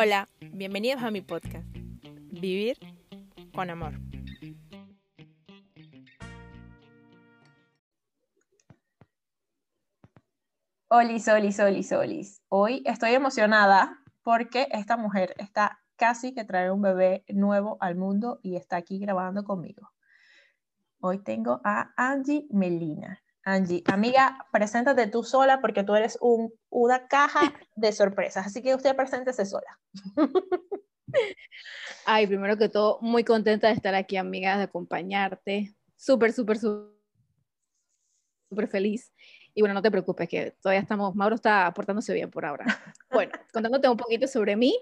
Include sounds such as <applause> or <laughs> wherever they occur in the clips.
Hola, bienvenidos a mi podcast, Vivir con Amor. Olis, olis, olis, olis. Hoy estoy emocionada porque esta mujer está casi que trae un bebé nuevo al mundo y está aquí grabando conmigo. Hoy tengo a Angie Melina. Angie, amiga, preséntate tú sola porque tú eres un, una caja <laughs> de sorpresas, así que usted preséntese sola. <laughs> Ay, primero que todo, muy contenta de estar aquí, amiga, de acompañarte. Súper, súper, súper feliz. Y bueno, no te preocupes, que todavía estamos, Mauro está portándose bien por ahora. <laughs> Bueno, contándote un poquito sobre mí.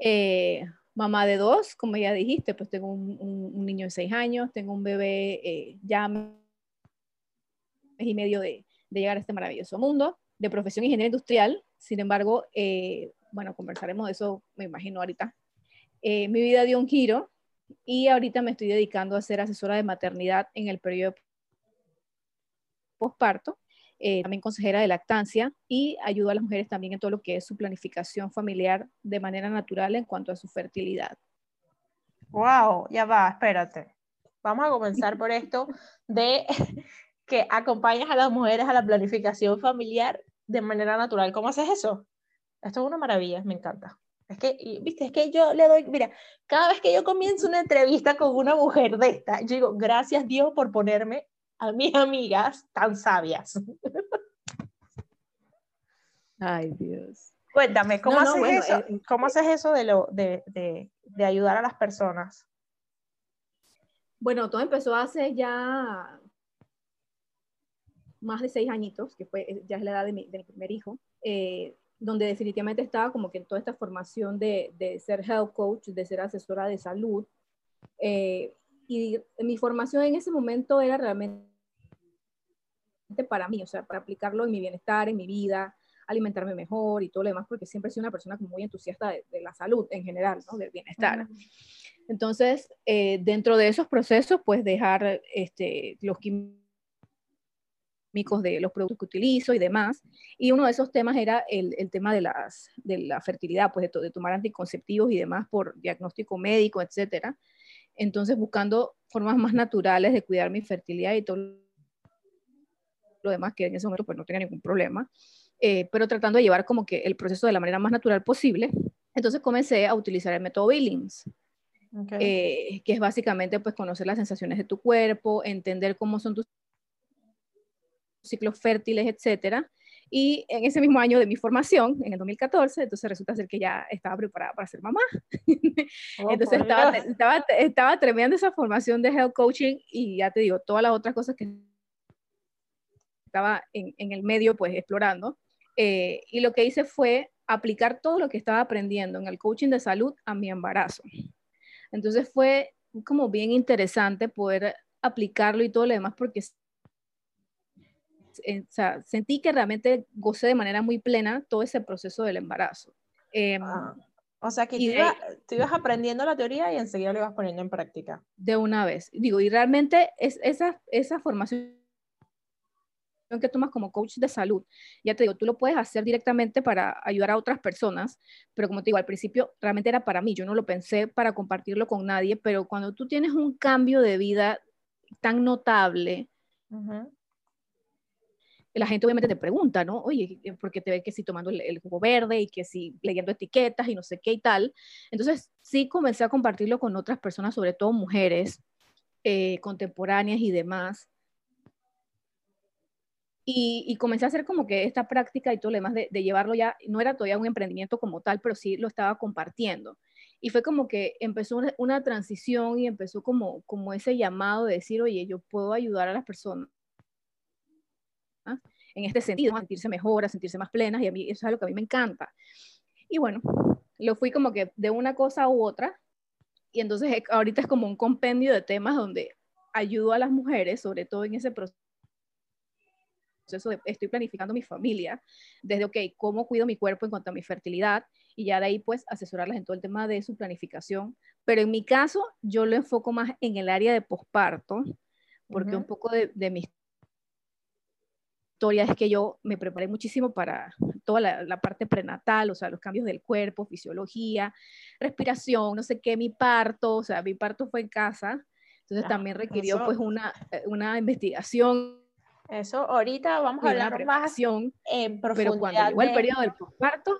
Eh, mamá de dos, como ya dijiste, pues tengo un, niño de seis años, tengo un bebé eh, ya mes y medio de, llegar a este maravilloso mundo, de profesión ingeniero industrial, sin embargo, eh, bueno, conversaremos de eso, me imagino ahorita. mi vida dio un giro y ahorita me estoy dedicando a ser asesora de maternidad en el periodo posparto eh, también consejera de lactancia y ayuda a las mujeres también en todo lo que es su planificación familiar de manera natural en cuanto a su fertilidad. Wow, ya va, espérate. Vamos a comenzar por esto de que acompañas a las mujeres a la planificación familiar de manera natural. ¿Cómo haces eso? Esto es una maravilla, me encanta. Es que, viste, es que yo le doy, mira, cada vez que yo comienzo una entrevista con una mujer de esta, yo digo, gracias Dios por ponerme a mis amigas tan sabias. <laughs> Ay, Dios. Cuéntame, ¿cómo, haces, eso? Eh, ¿cómo haces eso de, lo, de, de, de ayudar a las personas? Bueno, todo empezó hace ya más de seis añitos, que fue, ya es la edad de mi, primer hijo, eh, donde definitivamente estaba como que en toda esta formación de, de ser health coach, de ser asesora de salud. Eh, y mi formación en ese momento era realmente para mí, o sea, para aplicarlo en mi bienestar, en mi vida, alimentarme mejor y todo lo demás, porque siempre he sido una persona muy entusiasta de, la salud en general, ¿no? Del bienestar. Entonces, eh, dentro de esos procesos, pues dejar este, los químicos de los productos que utilizo y demás. Y uno de esos temas era el, el tema de, las, de la fertilidad, pues de, de, tomar anticonceptivos y demás por diagnóstico médico, etcétera. Entonces, buscando formas más naturales de cuidar mi fertilidad y todo lo demás, que en ese momento pues no tenía ningún problema, eh, pero tratando de llevar como que el proceso de la manera más natural posible. Entonces comencé a utilizar el método Billings, eh, que es básicamente pues conocer las sensaciones de tu cuerpo, entender cómo son tus ciclos fértiles, etcétera. Y en ese mismo año de mi formación, en el 2014, entonces resulta ser que ya estaba preparada para ser mamá. Oh, entonces estaba, estaba, estaba, tremenda esa formación de health coaching y ya te digo, todas las otras cosas que estaba en, en el medio pues explorando. Eh, y lo que hice fue aplicar todo lo que estaba aprendiendo en el coaching de salud a mi embarazo. Entonces fue como bien interesante poder aplicarlo y todo lo demás porque o sea, sentí que realmente gocé de manera muy plena todo ese proceso del embarazo. Em, ah, o sea que tú, ibas aprendiendo la teoría y enseguida lo ibas poniendo en práctica. De una vez. Digo, y realmente es, esa, esa formación que tomas como coach de salud, ya te digo, tú lo puedes hacer directamente para ayudar a otras personas, pero como te digo, al principio realmente era para mí, yo no lo pensé para compartirlo con nadie, pero cuando tú tienes un cambio de vida tan notable, la gente obviamente te pregunta, ¿no? Oye, ¿por qué te ve que si tomando el, jugo verde y que si leyendo etiquetas y no sé qué y tal? Entonces, sí comencé a compartirlo con otras personas, sobre todo mujeres eh, contemporáneas y demás, y, comencé a hacer como que esta práctica y todo lo demás de, llevarlo ya, no era todavía un emprendimiento como tal, pero sí lo estaba compartiendo. Y fue como que empezó una, transición y empezó como, como ese llamado de decir, oye, yo puedo ayudar a las personas en este sentido, a sentirse mejor, a sentirse más plenas, y a mí eso es algo que a mí me encanta. Y bueno, lo fui como que de una cosa u otra, y entonces ahorita es como un compendio de temas donde ayudo a las mujeres, sobre todo en ese proceso estoy planificando mi familia, desde, ok, cómo cuido mi cuerpo en cuanto a mi fertilidad, y ya de ahí pues asesorarlas en todo el tema de su planificación. Pero en mi caso, yo lo enfoco más en el área de posparto, porque un poco de, de mi historia es que yo me preparé muchísimo para toda la, parte prenatal, o sea, los cambios del cuerpo, fisiología, respiración, no sé qué, mi parto, o sea, mi parto fue en casa, entonces ah, también requirió pues una, eh, una investigación. Eso ahorita vamos a hablar más en profundidad. Pero cuando llegó el periodo del posparto.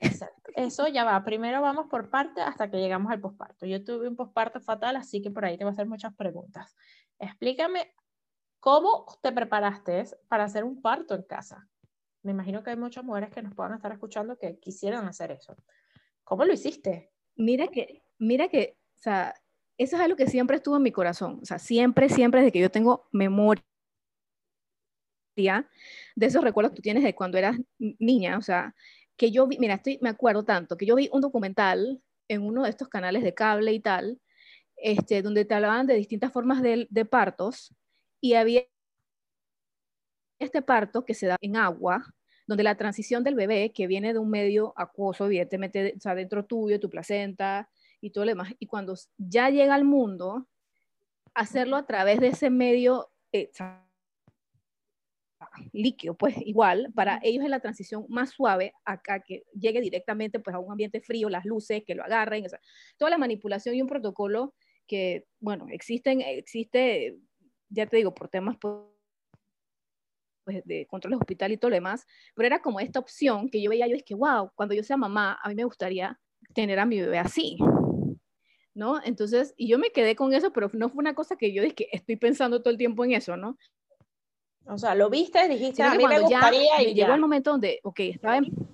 Exacto. Eso ya va. Primero vamos por parte hasta que llegamos al posparto. Yo tuve un posparto fatal, así que por ahí te voy a hacer muchas preguntas. Explícame ¿Cómo te preparaste para hacer un parto en casa? Me imagino que hay muchas mujeres que nos puedan estar escuchando que quisieran hacer eso. ¿Cómo lo hiciste? Mira que, mira que, o sea, eso es algo que siempre estuvo en mi corazón. O sea, siempre, siempre desde que yo tengo memoria de esos recuerdos que tú tienes de cuando eras niña, o sea, que yo vi, mira, estoy, me acuerdo tanto, que yo vi un documental en uno de estos canales de cable y tal, este, donde te hablaban de distintas formas de, de partos, y había este parto que se da en agua, donde la transición del bebé, que viene de un medio acuoso, evidentemente, o sea, dentro tuyo, tu placenta y todo lo demás, y cuando ya llega al mundo, hacerlo a través de ese medio eh, líquido, pues igual, para ellos es la transición más suave acá que llegue directamente pues a un ambiente frío, las luces, que lo agarren, o sea, toda la manipulación y un protocolo que, bueno, existen, existe ya te digo, por temas pues, de control hospital y todo lo demás, pero era como esta opción que yo veía, yo es que, wow, cuando yo sea mamá, a mí me gustaría tener a mi bebé así, ¿no? Entonces, y yo me quedé con eso, pero no fue una cosa que yo dije, que estoy pensando todo el tiempo en eso, ¿no? O sea, lo viste, dijiste, a mí me gustaría y llegó el momento donde, ok, estaba en...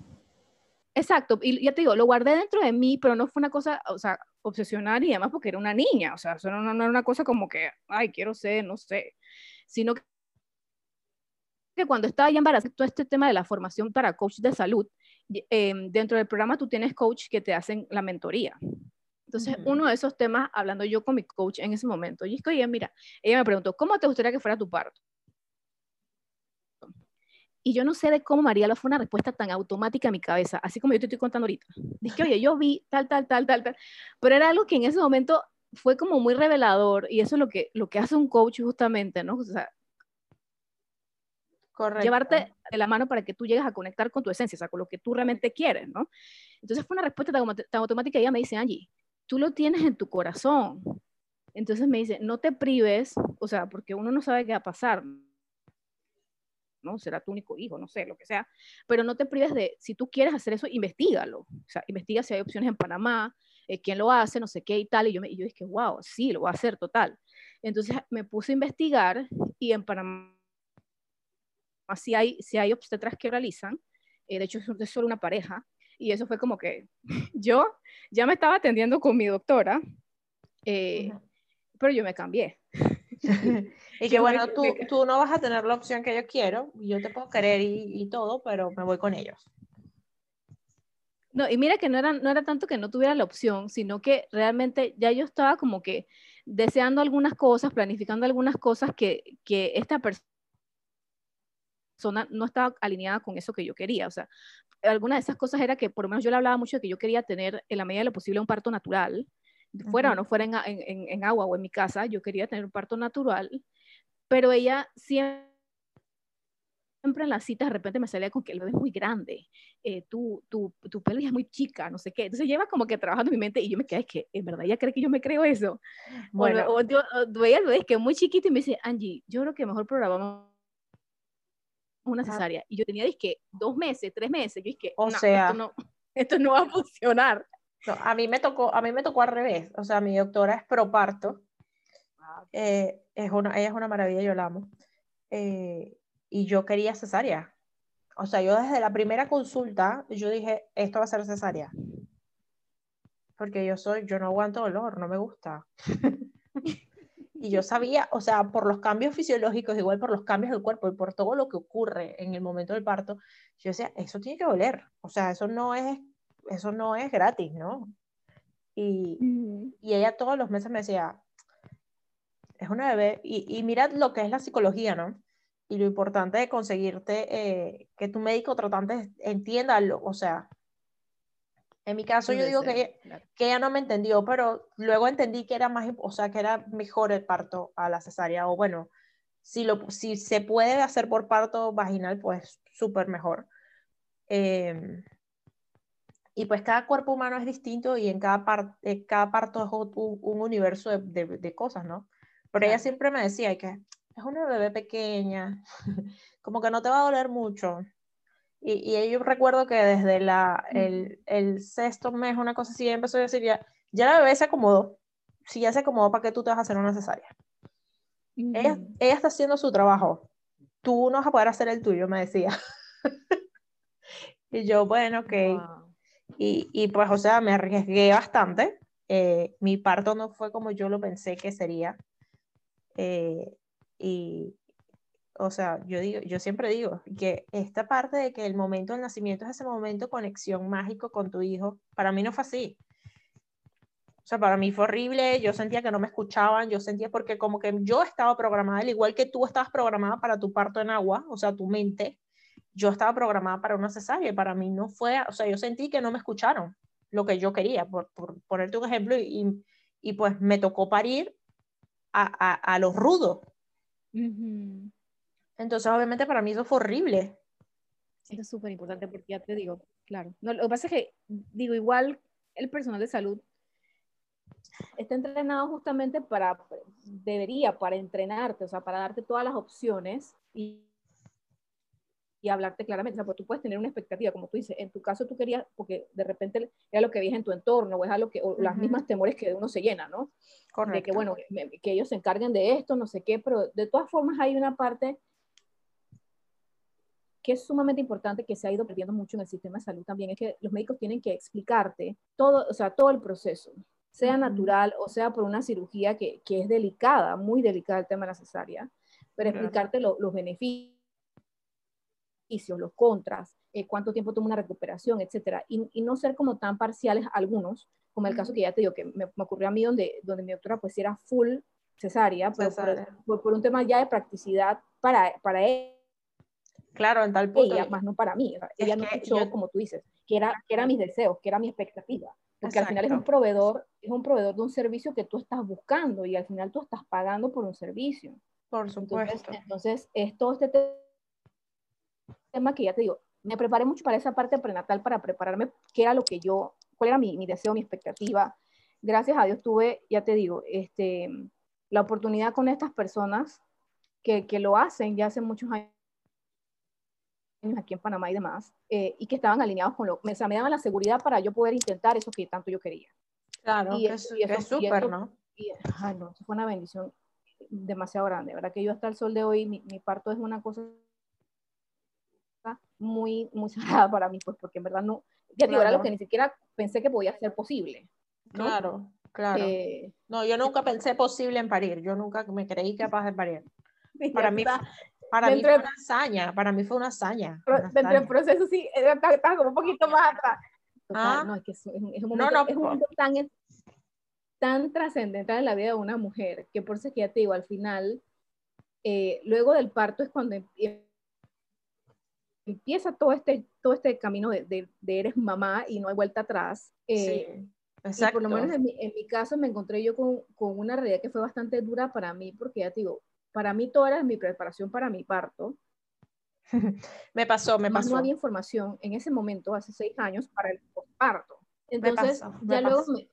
Exacto, y ya te digo, lo guardé dentro de mí, pero no fue una cosa, o sea, obsesionar y además porque era una niña, o sea, eso no, no, era una cosa como que, ay, quiero ser, no sé, sino que cuando estaba ya embarazada, todo este tema de la formación para coach de salud, em, dentro del programa tú tienes coach que te hacen la mentoría. Entonces, uno de esos temas, hablando yo con mi coach en ese momento, y es que, oye, mira, ella me preguntó, ¿cómo te gustaría que fuera tu parto? Y yo no sé de cómo María lo fue una respuesta tan automática a mi cabeza, así como yo te estoy contando ahorita. Dije, oye, yo vi tal, tal, tal, tal, tal. Pero era algo que en ese momento fue como muy revelador y eso es lo que, lo que hace un coach justamente, ¿no? O sea, Correcto. llevarte de la mano para que tú llegues a conectar con tu esencia, o sea, con lo que tú realmente quieres, ¿no? Entonces fue una respuesta tan, tan automática y ella me dice, Angie, tú lo tienes en tu corazón. Entonces me dice, no te prives, o sea, porque uno no sabe qué va a pasar, ¿no? Será tu único hijo, no sé, lo que sea. Pero no te prives de, si tú quieres hacer eso, investigalo. O sea, investiga si hay opciones en Panamá, eh, quién lo hace, no sé qué y tal. Y yo, me, y yo dije, wow, sí, lo voy a hacer total. Entonces me puse a investigar y en Panamá sí hay, si hay obstetras que realizan. Eh, de hecho, es solo una pareja. Y eso fue como que <laughs> yo ya me estaba atendiendo con mi doctora, eh, pero yo me cambié. <laughs> y que bueno, tú, tú no vas a tener la opción que yo quiero, yo te puedo querer y, y, todo, pero me voy con ellos. No, y mira que no era, no era tanto que no tuviera la opción, sino que realmente ya yo estaba como que deseando algunas cosas, planificando algunas cosas que, que esta persona no estaba alineada con eso que yo quería. O sea, alguna de esas cosas era que por lo menos yo le hablaba mucho de que yo quería tener en la medida de lo posible un parto natural, fuera o no fuera en, en, en, agua o en mi casa, yo quería tener un parto natural, pero ella siempre siempre en las citas de repente me salía con que el bebé es muy grande, eh, tu, tu, tu pelo es muy chica, no sé qué. Entonces lleva como que trabajando en mi mente y yo me quedé, es que en verdad ella cree que yo me creo eso. Bueno, o, veía el bebé que es muy chiquito y me dice, Angie, yo creo que mejor programamos una cesárea. Y yo tenía, que dos meses, tres meses, yo dije, o sea, esto no, <laughs> esto no va a funcionar a mí me tocó, a mí me tocó al revés. O sea, mi doctora es pro parto. Ah, eh, es una, ella es una maravilla, yo la amo. Eh, y yo quería cesárea. O sea, yo desde la primera consulta, yo dije, esto va a ser cesárea. Porque yo soy, yo no aguanto dolor, no me gusta. <laughs> y yo sabía, o sea, por los cambios fisiológicos, igual por los cambios del cuerpo y por todo lo que ocurre en el momento del parto, yo decía, eso tiene que doler. O sea, eso no es eso no es gratis, ¿no? Y, y ella todos los meses me decía, es una bebé, y, y mirad lo que es la psicología, ¿no? Y lo importante de conseguirte eh, que tu médico tratante entienda, lo, o sea, en mi caso yo digo que, que ella no me entendió, pero luego entendí que era más, o sea, que era mejor el parto a la cesárea, o bueno, Si, lo, si se puede hacer por parto vaginal, pues súper mejor. Em, y pues cada cuerpo humano es distinto y en cada, parte cada parto es un, un universo de, de, cosas, ¿no? Pero ella siempre me decía que es una bebé pequeña, <laughs> como que no te va a doler mucho. Y, y yo recuerdo que desde la, el, el, sexto mes, una cosa así, empezó a decir ya, ya la bebé se acomodó. Si ya se acomodó, ¿para qué tú te vas a hacer una cesárea? ella, ella está haciendo su trabajo. Tú no vas a poder hacer el tuyo, me decía. <laughs> y yo, bueno, ok. Y, y, pues, o sea, me arriesgué bastante. Eh, mi parto no fue como yo lo pensé que sería. Eh, y, o sea, yo, digo, yo siempre digo que esta parte de que el momento del nacimiento es ese momento conexión mágico con tu hijo, para mí no fue así. O sea, para mí fue horrible, yo sentía que no me escuchaban, yo sentía porque como que yo estaba programada, al igual que tú estabas programada para tu parto en agua, o sea, tu mente, yo estaba programada para una cesárea, para mí no fue, o sea, yo sentí que no me escucharon lo que yo quería, por, por ponerte un ejemplo, y, y, pues me tocó parir a, a, a los rudos. Entonces, obviamente, para mí eso fue horrible. Eso es súper importante porque ya te digo, claro. No, lo que pasa es que, digo, igual el personal de salud está entrenado justamente para, debería, para entrenarte, o sea, para darte todas las opciones y, y hablarte claramente. O sea, pues tú puedes tener una expectativa, como tú dices, en tu caso tú querías, porque de repente era lo que veías en tu entorno, o es algo que, o las mismas temores que uno se llena, ¿no? Correcto. De que, bueno, que ellos se encarguen de esto, no sé qué, pero de todas formas hay una parte que es sumamente importante que se ha ido perdiendo mucho en el sistema de salud también, es que los médicos tienen que explicarte todo, o sea, todo el proceso, sea natural o sea por una cirugía que, que es delicada, muy delicada el tema de la cesárea, pero explicarte los beneficios, los contras, eh, cuánto tiempo toma una recuperación, etcétera, y, y, no ser como tan parciales algunos, como el caso que ya te digo, que me, me, ocurrió a mí donde, donde mi doctora pues era full cesárea, Por, por, por, un tema ya de practicidad para, para él Claro, en tal punto. Ella, más no para mí. ella no escuchó, como tú dices, que era, que era mis deseos, que era mi expectativa. Porque al final es un proveedor, es un proveedor de un servicio que tú estás buscando y al final tú estás pagando por un servicio. Por supuesto. Entonces, entonces es todo este tema que ya te digo, me preparé mucho para esa parte prenatal, para prepararme qué era lo que yo, cuál era mi, mi deseo, mi expectativa. Gracias a Dios tuve, ya te digo, este, la oportunidad con estas personas que, que lo hacen ya hace muchos años aquí en Panamá y demás, eh, y que estaban alineados con lo, me, me daban la seguridad para yo poder intentar eso que tanto yo quería. Claro, y, es súper, ¿no? Y, ay, no, fue una bendición demasiado grande, ¿verdad? Que yo hasta el sol de hoy, mi, mi parto es una cosa muy, muy <laughs> sagrada para mí, pues porque en verdad no, ya digo, era lo que ni siquiera pensé que podía ser posible. Claro, claro. Eh, no, yo nunca pensé posible en parir, yo nunca me creí capaz de parir. <laughs> Para mí, para mí fue una hazaña, para mí fue una hazaña. dentro del proceso sí, estaba como un poquito más atrás. Ah. no, es que es, un momento, es un momento tan, tan trascendental en la vida de una mujer, que por eso que ya te digo, al final, eh, luego del parto es cuando empieza todo este, todo este camino de, de, eres mamá y no hay vuelta atrás. Eh, sí. Exacto. Por lo menos en mi, en mi, caso me encontré yo con, con, una realidad que fue bastante dura para mí, porque ya te digo, para mí toda era mi preparación para mi parto. <laughs> me pasó, me pasó. No había información en ese momento, hace seis años, para el parto. Entonces, ya luego me,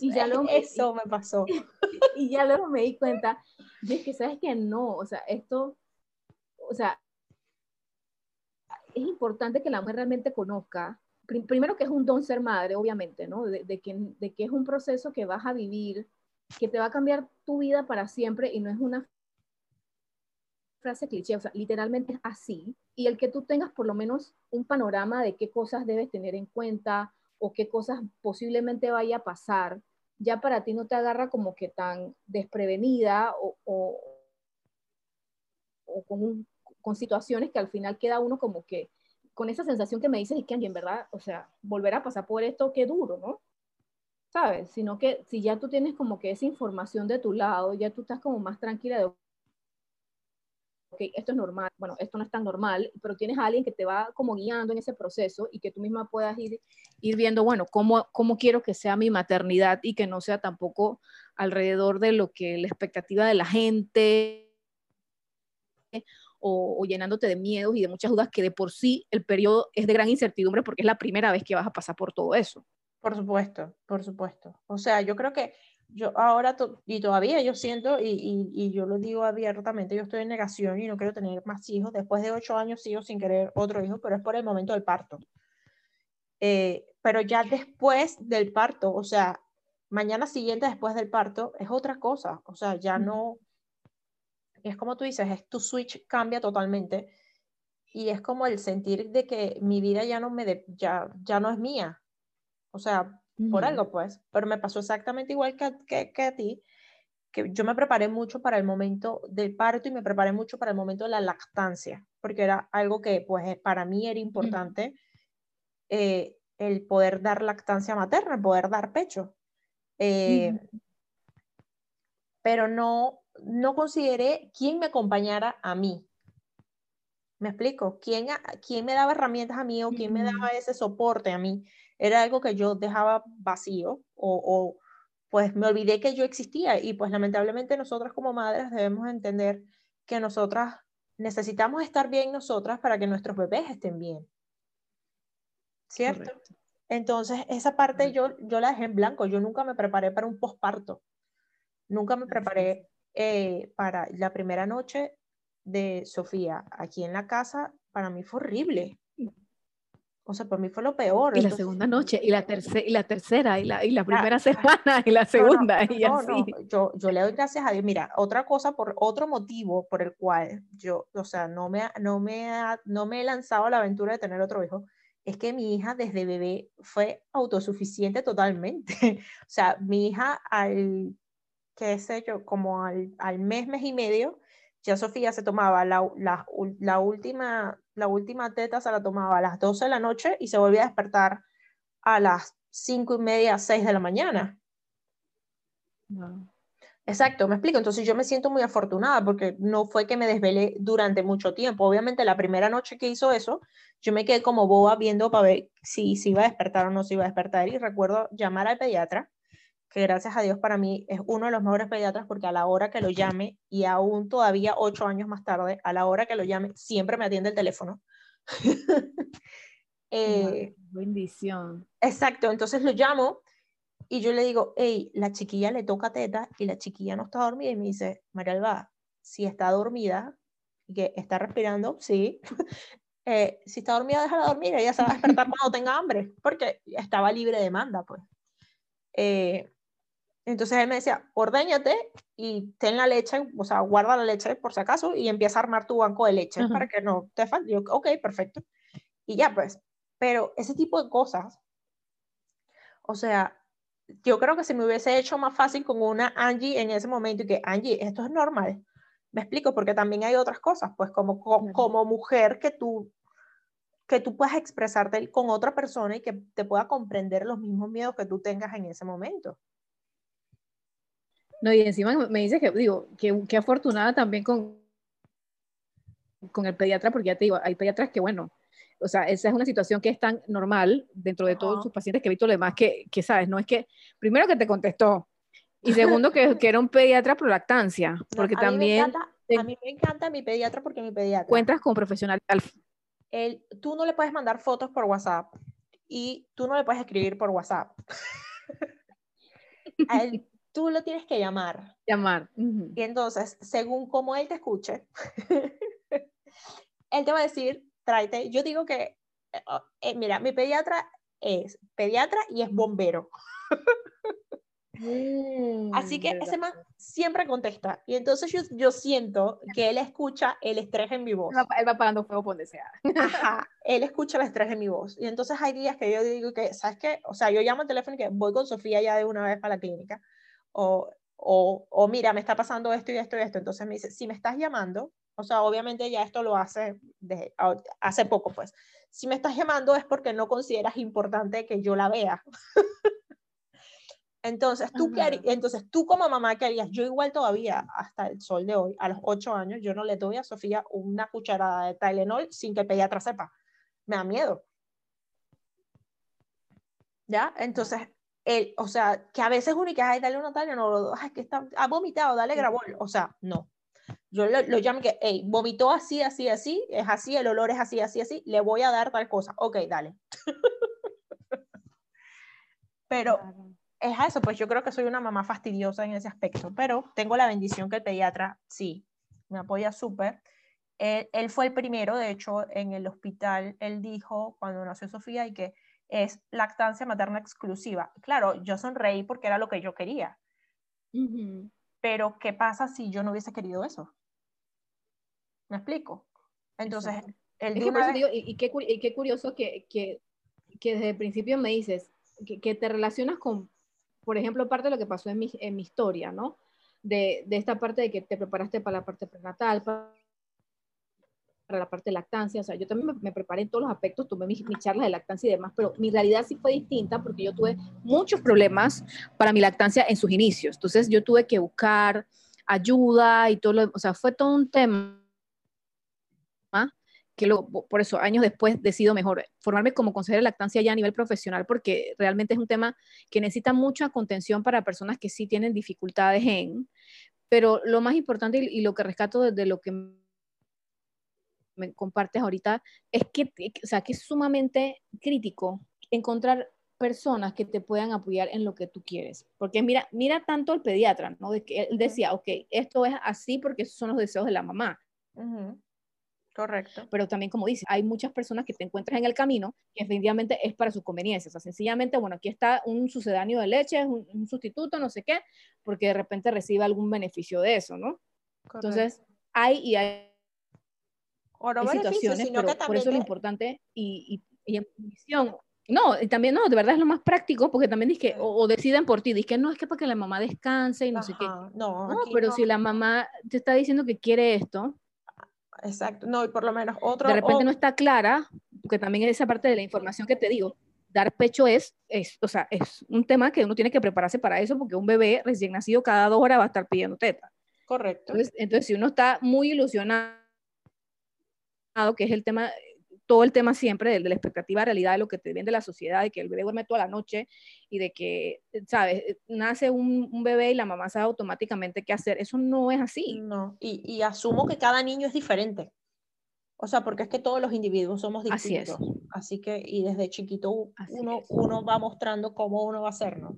y ya luego eso me pasó. <laughs> y ya luego me di cuenta, y es que sabes que no, o sea, esto, o sea, es importante que la mujer realmente conozca, primero que es un don ser madre, obviamente, ¿no? De, de, que, de que es un proceso que vas a vivir, que te va a cambiar tu vida para siempre y no es una frase cliché, o sea, literalmente es así, y el que tú tengas por lo menos un panorama de qué cosas debes tener en cuenta o qué cosas posiblemente vaya a pasar, ya para ti no te agarra como que tan desprevenida o, o, con, con, situaciones que al final queda uno como que con esa sensación que me dices y que en verdad, o sea, volver a pasar por esto, qué duro, ¿no? ¿Sabes? Sino que si ya tú tienes como que esa información de tu lado, ya tú estás como más tranquila de, ok, esto es normal, bueno, esto no es tan normal, pero tienes alguien que te va como guiando en ese proceso y que tú misma puedas ir, ir viendo, bueno, cómo, cómo quiero que sea mi maternidad y que no sea tampoco alrededor de lo que la expectativa de la gente o, o, llenándote de miedos y de muchas dudas que de por sí el periodo es de gran incertidumbre porque es la primera vez que vas a pasar por todo eso. Por supuesto, por supuesto. O sea, yo creo que yo ahora, y todavía yo siento, y, y, y, yo lo digo abiertamente, yo estoy en negación y no quiero tener más hijos. Después de ocho años sigo sin querer otro hijo, pero es por el momento del parto. Eh, pero ya después del parto, o sea, mañana siguiente después del parto, es otra cosa. O sea, ya no, es como tú dices, es tu switch cambia totalmente. Y es como el sentir de que mi vida ya no, me de, ya, ya no es mía. O sea, por algo, pues. Pero me pasó exactamente igual que, que, que, a ti, que yo me preparé mucho para el momento del parto y me preparé mucho para el momento de la lactancia, porque era algo que, pues, eh, para mí era importante eh, el poder dar lactancia materna, el poder dar pecho. Eh, pero no, no consideré quién me acompañara a mí. ¿Me explico? ¿Quién, quién me daba herramientas a mí o quién me daba ese soporte a mí? era algo que yo dejaba vacío o, pues me olvidé que yo existía y pues lamentablemente nosotras como madres debemos entender que nosotras necesitamos estar bien nosotras para que nuestros bebés estén bien. ¿Cierto? Entonces, esa parte yo, yo la dejé en blanco. Yo nunca me preparé para un posparto. Nunca me preparé eh, para la primera noche de Sofía aquí en la casa. Para mí fue horrible. O sea, para mí fue lo peor. Y la segunda noche, y la, tercera, y la tercera, y la, y la primera semana, y la segunda, y así. Yo, yo le doy gracias a Dios. Mira, otra cosa, por otro motivo por el cual yo, o sea, no me, no me, no me he lanzado a la aventura de tener otro hijo, es que mi hija desde bebé fue autosuficiente totalmente. <laughs> o sea, mi hija al, qué sé yo, como al, al mes, mes y medio, ya Sofía se tomaba la, la, la, última, la última teta, se la tomaba a las 12 de la noche y se volvía a despertar a las 5 y media, 6 de la mañana. Exacto, me explico. Entonces yo me siento muy afortunada porque no fue que me desvelé durante mucho tiempo. Obviamente la primera noche que hizo eso, yo me quedé como boba viendo para ver si, si iba a despertar o no se iba a despertar. Y recuerdo llamar al pediatra que gracias a Dios para mí es uno de los mejores pediatras porque a la hora que lo llame y aún todavía ocho años más tarde, a la hora que lo llame, siempre me atiende el teléfono. <laughs> eh, bendición. Exacto, entonces lo llamo y yo le digo, hey, la chiquilla le toca teta y la chiquilla no está dormida y me dice, María Alba, si está dormida y que está respirando, sí. <laughs> Eh, si está dormida, déjala dormir, ella se va a despertar <laughs> cuando tenga hambre, porque estaba libre de demanda, pues. Eh, entonces él me decía, ordeñate y ten la leche, o sea, guarda la leche por si acaso y empieza a armar tu banco de leche para que no te falte. Yo, ok, perfecto. Y ya pues, pero ese tipo de cosas, o sea, yo creo que se me hubiese hecho más fácil con una Angie en ese momento y que Angie, esto es normal. Me explico, porque también hay otras cosas, pues como, como, como mujer que tú que tú puedas expresarte con otra persona y que te pueda comprender los mismos miedos que tú tengas en ese momento. No, y encima me dice que, digo, que, que afortunada también con, con el pediatra, porque ya te digo, hay pediatras que, bueno, o sea, esa es una situación que es tan normal dentro de todos sus pacientes que he visto lo demás que, que, sabes, no es que, primero que te contestó, y segundo que, que era un pediatra pro lactancia, porque también... a mí me encanta mi pediatra porque mi pediatra... Cuentas con profesional. El, tú no le puedes mandar fotos por WhatsApp y tú no le puedes escribir por WhatsApp. <laughs> él, tú lo tienes que llamar. Llamar. Y entonces, según como él te escuche, <laughs> él te va a decir, tráete. Yo digo que, eh, oh, eh, mira, mi pediatra es pediatra y es bombero. Así que ese man siempre contesta. Y entonces yo, yo, siento que él escucha el estrés en mi voz. Él va, apagando fuego por donde sea. Ajá, <laughs> él escucha el estrés en mi voz. Y entonces hay días que yo digo que, ¿sabes qué? O sea, yo llamo al teléfono y que voy con Sofía ya de una vez para la clínica o, o, o, mira, me está pasando esto y esto y esto. Entonces me dice, si me estás llamando, o sea, obviamente ya esto lo hace hace poco, pues, si me estás llamando es porque no consideras importante que yo la vea. <laughs> Entonces, ¿tú, qué Entonces, tú como mamá, ¿qué harías? Yo igual todavía, hasta el sol de hoy, a los ocho años, yo no le doy a Sofía una cucharada de Tylenol sin que el pediatra sepa. Me da miedo. ¿Ya? Entonces, el, o sea, que a veces uno y que, ay, dale una talla, no, ay, que está, ha vomitado, dale grabol, o sea, no. Yo lo, lo llamo que, hey, vomitó así, así, así, es así, el olor es así, así, así, le voy a dar tal cosa. Ok, dale. <laughs> Pero es eso, pues yo creo que soy una mamá fastidiosa en ese aspecto, pero tengo la bendición que el pediatra sí, me apoya súper. Él, él, fue el primero, de hecho, en el hospital, él dijo cuando nació Sofía y que es lactancia materna exclusiva. Claro, yo sonreí porque era lo que yo quería. Pero, ¿qué pasa si yo no hubiese querido eso? ¿Me explico? Entonces, el digo, y, qué, y, qué, curioso que, que, que, desde el principio me dices que, que, te relacionas con, por ejemplo, parte de lo que pasó en mi, en mi historia, ¿no? De, de, esta parte de que te preparaste para la parte prenatal, para para la parte de lactancia, o sea, yo también me, preparé en todos los aspectos, tuve mis, charlas de lactancia y demás, pero mi realidad sí fue distinta porque yo tuve muchos problemas para mi lactancia en sus inicios, entonces yo tuve que buscar ayuda y todo lo, o sea, fue todo un tema que luego, por eso años después decido mejor formarme como consejera de lactancia ya a nivel profesional porque realmente es un tema que necesita mucha contención para personas que sí tienen dificultades en, pero lo más importante y, y lo que rescato de lo que me compartes ahorita, es que, o sea, que es sumamente crítico encontrar personas que te puedan apoyar en lo que tú quieres. Porque mira, mira tanto el pediatra, ¿no? De que él decía, ok, esto es así porque esos son los deseos de la mamá. Correcto. Pero también, como dice, hay muchas personas que te encuentras en el camino que definitivamente es para su conveniencia. O sea, sencillamente, bueno, aquí está un sucedáneo de leche, un, un sustituto, no sé qué, porque de repente recibe algún beneficio de eso, ¿no? Entonces, hay y hay hay situaciones, pero por eso es lo importante y, y, en misión. No, y también no, de verdad es lo más práctico porque también dice que, o, deciden por ti, dice que no es que para que la mamá descanse y no sé qué. No, no pero si la mamá te está diciendo que quiere esto. Exacto, no, y por lo menos otro. De repente no está clara, porque también es esa parte de la información que te digo. Dar pecho es, es, o sea, es un tema que uno tiene que prepararse para eso porque un bebé recién nacido cada dos horas va a estar pidiendo teta. Correcto. Entonces, entonces si uno está muy ilusionado que es el tema, todo el tema siempre de, la expectativa realidad de lo que te vende la sociedad, de que el bebé duerme toda la noche y de que, ¿sabes? Nace un, bebé y la mamá sabe automáticamente qué hacer. Eso no es así. No, y, y, asumo que cada niño es diferente. O sea, porque es que todos los individuos somos distintos. Así, es. Así que, y desde chiquito uno, uno va mostrando cómo uno va a ser, ¿no?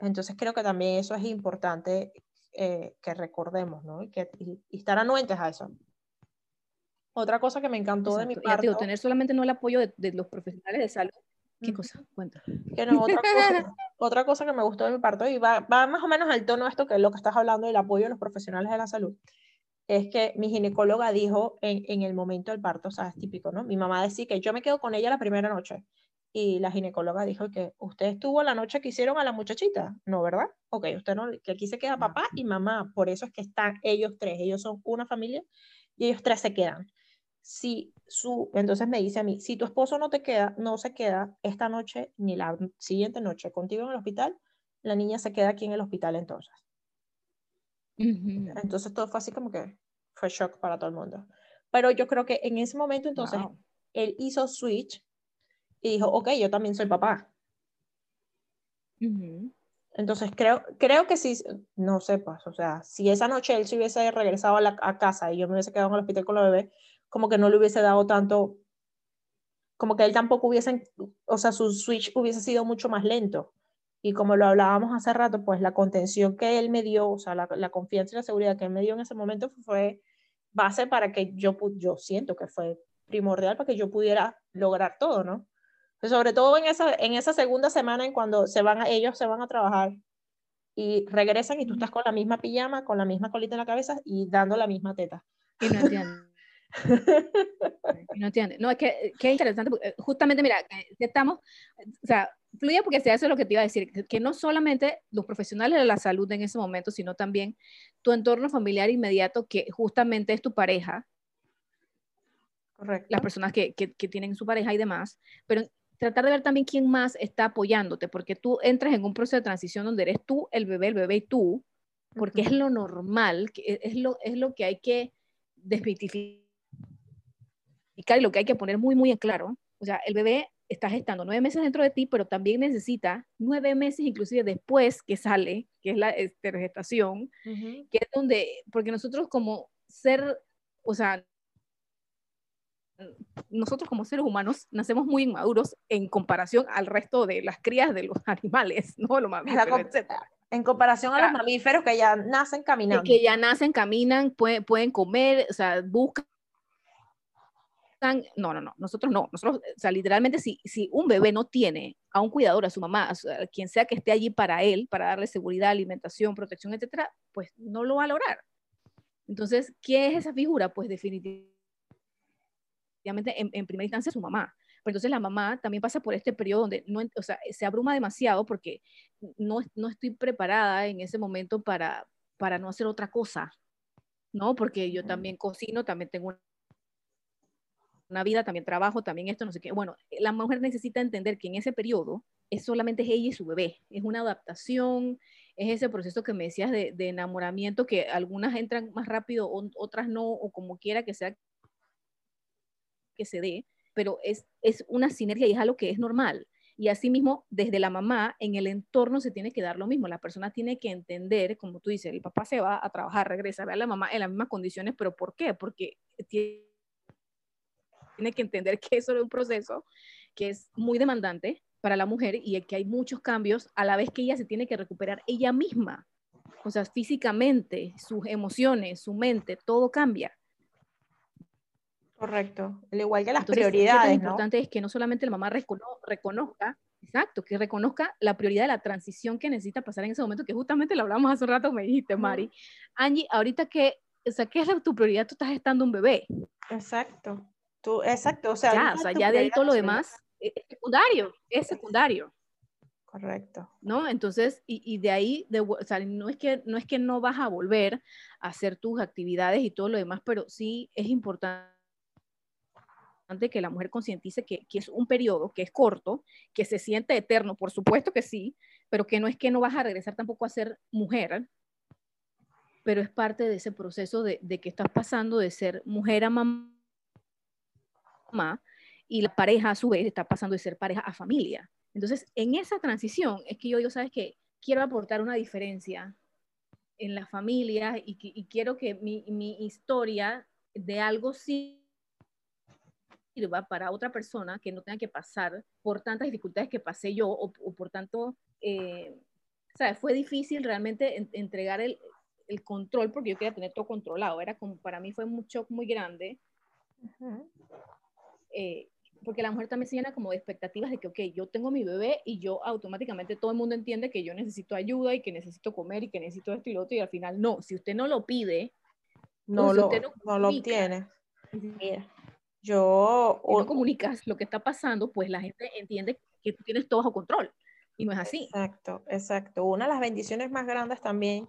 Entonces creo que también eso es importante eh, que recordemos, ¿no? Y, que, y estar anuentes a eso. Otra cosa que me encantó de mi parto... Digo, tener solamente no el apoyo de, los profesionales de salud. ¿Qué cosa? Cuenta. Que no, otra, <laughs> cosa, otra cosa que me gustó de mi parto, y va, va más o menos al tono de esto que es lo que estás hablando del apoyo de los profesionales de la salud, es que mi ginecóloga dijo en, en el momento del parto, o sea, es típico, ¿no? Mi mamá decía que yo me quedo con ella la primera noche. Y la ginecóloga dijo que usted estuvo la noche que hicieron a la muchachita, ¿no, verdad? Ok, usted no, que aquí se queda papá y mamá, por eso es que están ellos tres, ellos son una familia y ellos tres se quedan si su, entonces me dice a mí, si tu esposo no te queda, no se queda esta noche ni la siguiente noche contigo en el hospital, la niña se queda aquí en el hospital entonces. Entonces todo fue así como que fue shock para todo el mundo. Pero yo creo que en ese momento entonces él hizo switch y dijo, ok, yo también soy papá. Entonces creo, creo que sí, no sé, pues, o sea, si esa noche él se hubiese regresado a, la, a casa y yo me hubiese quedado en el hospital con la bebé, como que no le hubiese dado tanto, como que él tampoco hubiese, o sea, su switch hubiese sido mucho más lento. Y como lo hablábamos hace rato, pues la contención que él me dio, o sea, la, la confianza y la seguridad que él me dio en ese momento fue base para que yo, yo siento que fue primordial para que yo pudiera lograr todo, ¿no? Pues sobre todo en esa, en esa segunda semana en cuando se van a, ellos se van a trabajar y regresan y tú estás con la misma pijama, con la misma colita en la cabeza y dando la misma teta. Y no <laughs> no entiende. No, es que, qué interesante, eh, justamente, mira, estamos, o sea, fluye porque se hace lo que te iba a decir, que no solamente los profesionales de la salud en ese momento, sino también tu entorno familiar inmediato, que justamente es tu pareja, Correcto. las personas que, que, que tienen su pareja y demás, pero tratar de ver también quién más está apoyándote, porque tú entras en un proceso de transición donde eres tú, el bebé, el bebé y tú, porque es lo normal, es lo, es lo que hay que desmitificar y lo que hay que poner muy, muy en claro, o sea, el bebé está gestando nueve meses dentro de ti, pero también necesita nueve meses inclusive después que sale, que es la este, gestación, que es donde, porque nosotros como ser, o sea, nosotros como seres humanos nacemos muy inmaduros en comparación al resto de las crías de los <laughs> animales, ¿no? Los mamíferos, etc. En comparación a los mamíferos que ya nacen caminando. Que ya nacen, caminan, pueden, pueden comer, o sea, buscan no, no, no, nosotros no, nosotros, o sea, literalmente si, si un bebé no tiene a un cuidador, a su mamá, a, quien sea que esté allí para él, para darle seguridad, alimentación, protección, etcétera, pues no lo va a lograr. Entonces, ¿qué es esa figura? Pues definitivamente, en, en primera instancia, su mamá. Pero entonces la mamá también pasa por este periodo donde no, o sea, se abruma demasiado porque no, no estoy preparada en ese momento para, para no hacer otra cosa, ¿no? Porque yo también cocino, también tengo una vida, también trabajo, también esto, no sé qué. Bueno, la mujer necesita entender que en ese periodo es solamente ella y su bebé, es una adaptación, es ese proceso que me decías de, enamoramiento que algunas entran más rápido, otras no, o como quiera que sea que se dé, pero es, es una sinergia y es algo que es normal. Y asimismo, desde la mamá, en el entorno se tiene que dar lo mismo. La persona tiene que entender, como tú dices, el papá se va a trabajar, regresa, ve a la mamá en las mismas condiciones, pero ¿por qué? Porque tiene tiene que entender que eso es un proceso que es muy demandante para la mujer y que hay muchos cambios a la vez que ella se tiene que recuperar ella misma. O sea, físicamente, sus emociones, su mente, todo cambia. Correcto. Al igual que las prioridades. Lo importante es que no solamente la mamá reconozca, exacto, que reconozca la prioridad de la transición que necesita pasar en ese momento, que justamente lo hablamos hace un rato, me dijiste, Mari. Angie, ahorita que, o sea, ¿qué es tu prioridad? Tú estás estando un bebé. Exacto exacto, o sea, ya, o sea, ya de ahí todo lo demás es secundario, es secundario. Correcto. ¿No? Entonces, y, y de ahí, de, o sea, no es, que, no es que no vas a volver a hacer tus actividades y todo lo demás, pero sí es importante que la mujer concientice que, que, es un periodo que es corto, que se siente eterno, por supuesto que sí, pero que no es que no vas a regresar tampoco a ser mujer, pero es parte de ese proceso de, de que estás pasando de ser mujer a mamá y la pareja a su vez está pasando de ser pareja a familia. Entonces, en esa transición es que yo digo, ¿sabes qué? Quiero aportar una diferencia en la familia y, quiero que mi, mi, historia de algo sirva para otra persona que no tenga que pasar por tantas dificultades que pasé yo o, por tanto, eh, ¿sabes? Fue difícil realmente entregar el, el, control porque yo quería tener todo controlado. Era como, para mí fue un shock muy grande. Eh, porque la mujer también se llena como de expectativas de que, ok, yo tengo mi bebé y yo automáticamente todo el mundo entiende que yo necesito ayuda y que necesito comer y que necesito esto y lo otro y al final no, si usted no lo pide, no, lo, no, lo obtiene. Mira, yo... Si no comunicas lo que está pasando, pues la gente entiende que tú tienes todo bajo control y no es así. Exacto, exacto. Una de las bendiciones más grandes también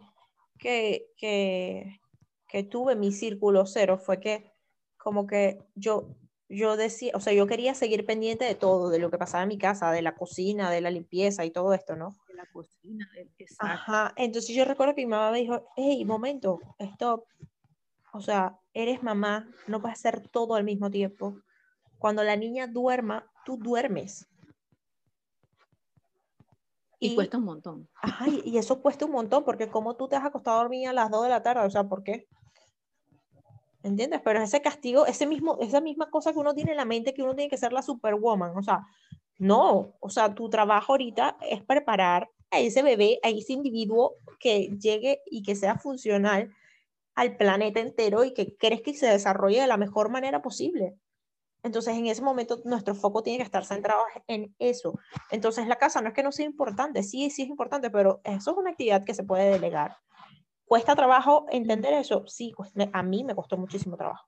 que, que, que tuve en mi círculo cero fue que como que yo yo decía, o sea, yo quería seguir pendiente de todo, de lo que pasaba en mi casa, de la cocina, de la limpieza y todo esto, ¿no? De la cocina, exacto. Ajá, entonces yo recuerdo que mi mamá me dijo, hey, momento, stop. O sea, eres mamá, no vas a hacer todo al mismo tiempo. Cuando la niña duerma, tú duermes. Y, cuesta un montón. Ay, y eso cuesta un montón, porque como tú te has acostado a dormir a las 2 de la tarde, o sea, ¿por qué? ¿Entiendes? Pero ese castigo, ese mismo, esa misma cosa que uno tiene en la mente, que uno tiene que ser la superwoman, o sea, no, o sea, tu trabajo ahorita es preparar a ese bebé, a ese individuo que llegue y que sea funcional al planeta entero y que crees que se desarrolle de la mejor manera posible. Entonces, en ese momento, nuestro foco tiene que estar centrado en eso. Entonces, la casa no es que no sea importante, sí, sí es importante, pero eso es una actividad que se puede delegar. ¿Cuesta trabajo entender eso? Sí, a mí me costó muchísimo trabajo.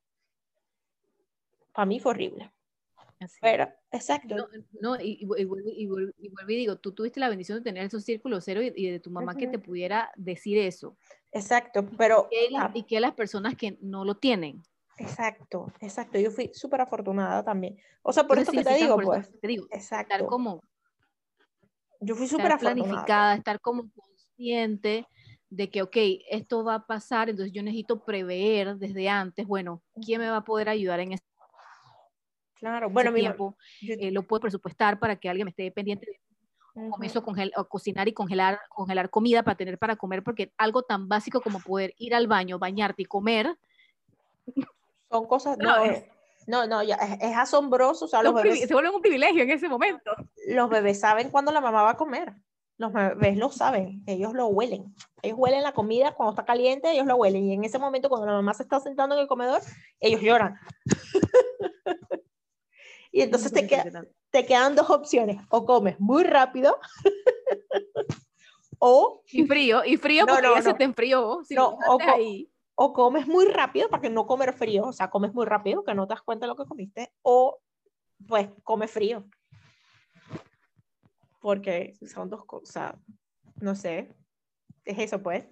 Para mí fue horrible. Pero, exacto. No, y, y, y, digo, tú tuviste la bendición de tener esos círculos cero y, de tu mamá que te pudiera decir eso. Exacto, pero... Y que, las personas que no lo tienen. Exacto, exacto. Yo fui súper afortunada también. O sea, por eso que te digo, pues. Te digo, exacto. Estar como... Yo fui súper afortunada. planificada, estar como consciente de que, ok, esto va a pasar, entonces yo necesito prever desde antes, bueno, ¿quién me va a poder ayudar en este claro, bueno, tiempo? Eh, lo puedo presupuestar para que alguien me esté pendiente de comienzo a cocinar y congelar, congelar comida para tener para comer, porque algo tan básico como poder ir al baño, bañarte y comer, Son cosas, no, no, no, ya, es, asombroso. O sea, los bebés, se vuelven un privilegio en ese momento. Los bebés saben cuando la mamá va a comer. Los bebés lo saben, ellos lo huelen. Ellos huelen la comida cuando está caliente, ellos lo huelen. Y en ese momento, cuando la mamá se está sentando en el comedor, ellos lloran. <laughs> y entonces te, te quedan dos opciones. O comes muy rápido <laughs> o... Y frío, y frío porque no, se te enfrió. Si no, o, ahí. o comes muy rápido para que no comer frío, o sea, comes muy rápido que no te das cuenta de lo que comiste, o pues come frío. Porque son dos cosas, no sé, es eso pues.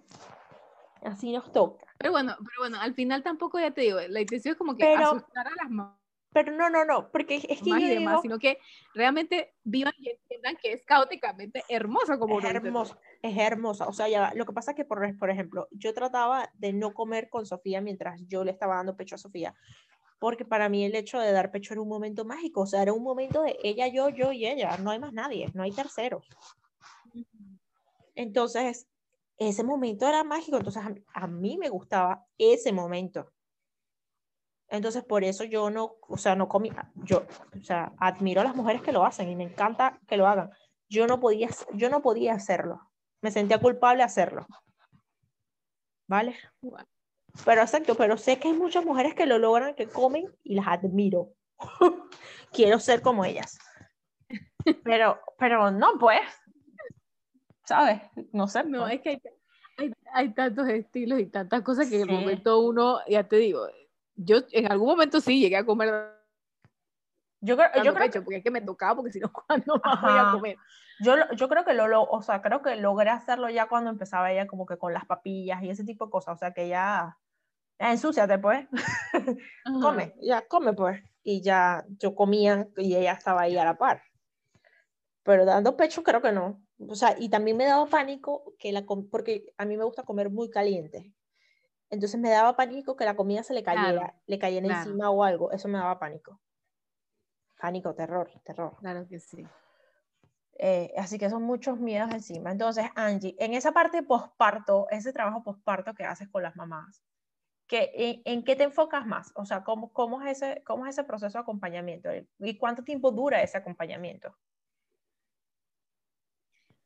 Así nos toca. Pero bueno, pero bueno, al final tampoco ya te digo, la intención es como que asustar a las mamás pero no, no, no, porque es que más y demás, sino que realmente vivan y entiendan que es caóticamente hermosa como es hermosa, es hermosa, o sea, ya, lo que pasa es que por, por ejemplo, yo trataba de no comer con Sofía mientras yo le estaba dando pecho a Sofía, porque para mí el hecho de dar pecho era un momento mágico, o sea, era un momento de ella, yo, yo y ella, no hay más nadie, no hay terceros. Entonces, ese momento era mágico, entonces a mí me gustaba ese momento. Entonces, por eso yo no, o sea, no comí, yo, o sea, admiro a las mujeres que lo hacen y me encanta que lo hagan. Yo no podía, yo no podía hacerlo. Me sentía culpable hacerlo. ¿Vale? Pero exacto, pero sé que hay muchas mujeres que lo logran, que comen y las admiro. <laughs> Quiero ser como ellas. Pero, pero no, pues. ¿Sabes? No sé. No, pues. es que hay, hay, tantos estilos y tantas cosas que en el momento uno, ya te digo, yo en algún momento sí llegué a comer. Yo, creo, yo creo que, porque es que me tocaba, porque si no, <laughs> ¿cuándo voy a comer? Yo, yo creo que lo, lo, o sea, creo que logré hacerlo ya cuando empezaba ella como que con las papillas y ese tipo de cosas, o sea, que ya ensúciate pues, <laughs> come, ya come pues, y ya yo comía y ella estaba ahí a la par. Pero dando pecho creo que no. O sea, y también me daba pánico que la, porque a mí me gusta comer muy caliente. Entonces me daba pánico que la comida se le cayera, le cayera encima o algo. Eso me daba pánico. Pánico, terror, terror. Claro que sí. Eh, así que son muchos miedos encima. Entonces, Angie, en esa parte posparto, ese trabajo posparto que haces con las mamás, ¿qué, en, qué te enfocas más? O sea, ¿cómo, cómo, es ese, ¿cómo es ese proceso de acompañamiento? ¿Y cuánto tiempo dura ese acompañamiento?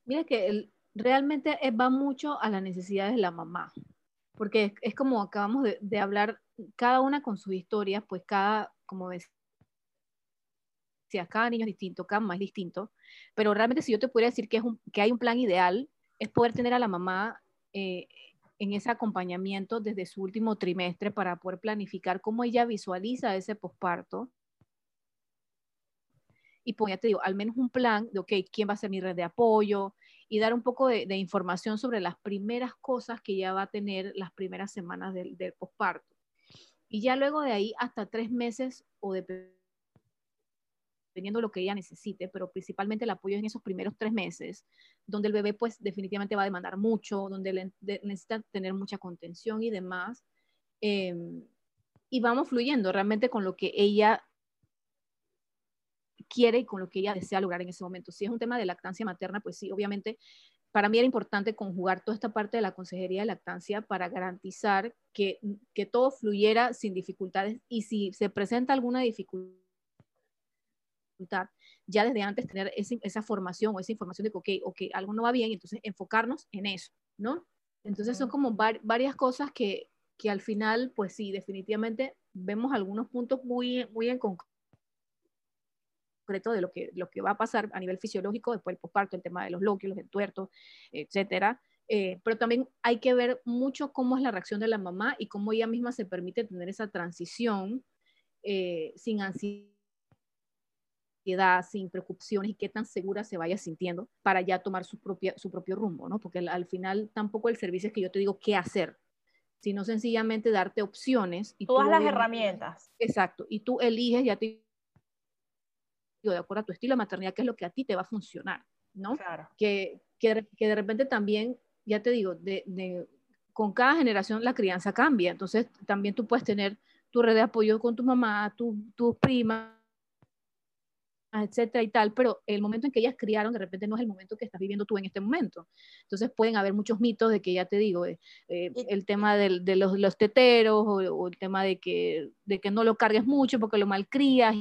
Mira que realmente va mucho a las necesidades de la mamá porque es, como acabamos de, hablar, cada una con sus historias, pues cada, como decía, cada niño es distinto, cada mamá es distinto, pero realmente si yo te pudiera decir que, es un, que hay un plan ideal, es poder tener a la mamá eh, en ese acompañamiento desde su último trimestre para poder planificar cómo ella visualiza ese posparto. Y pues ya te digo, al menos un plan de, ok, ¿quién va a ser mi red de apoyo? y dar un poco de, información sobre las primeras cosas que ya va a tener las primeras semanas del, del posparto. Y ya luego de ahí hasta tres meses o dependiendo de lo que ella necesite, pero principalmente el apoyo en esos primeros tres meses, donde el bebé pues definitivamente va a demandar mucho, donde le, necesita tener mucha contención y demás. Em, y vamos fluyendo realmente con lo que ella quiere y con lo que ella desea lograr en ese momento. Si es un tema de lactancia materna, pues sí, obviamente para mí era importante conjugar toda esta parte de la consejería de lactancia para garantizar que, que todo fluyera sin dificultades y si se presenta alguna dificultad, ya desde antes tener esa, formación o esa información de que, okay, algo no va bien, entonces enfocarnos en eso, ¿no? Entonces son como varias cosas que, que al final, pues sí, definitivamente vemos algunos puntos muy, muy en concreto de lo que, lo que va a pasar a nivel fisiológico después del posparto, el tema de los loquios, los entuertos, etcétera. Eh, pero también hay que ver mucho cómo es la reacción de la mamá y cómo ella misma se permite tener esa transición eh, sin ansiedad, sin preocupaciones y qué tan segura se vaya sintiendo para ya tomar su, propia, su propio rumbo, ¿no? Porque al, final tampoco el servicio es que yo te digo qué hacer, sino sencillamente darte opciones. Y Todas las herramientas. Exacto, y tú eliges, ya te de acuerdo a tu estilo de maternidad, qué es lo que a ti te va a funcionar, ¿no? Claro. Que, que, que de repente también, ya te digo, de, de, con cada generación la crianza cambia, entonces también tú puedes tener tu red de apoyo con tu mamá, tus tu primas, etcétera y tal, pero el momento en que ellas criaron de repente no es el momento que estás viviendo tú en este momento. Entonces pueden haber muchos mitos de que ya te digo, eh, eh, el tema de los, los teteros o, el tema de que, de que no lo cargues mucho porque lo malcrías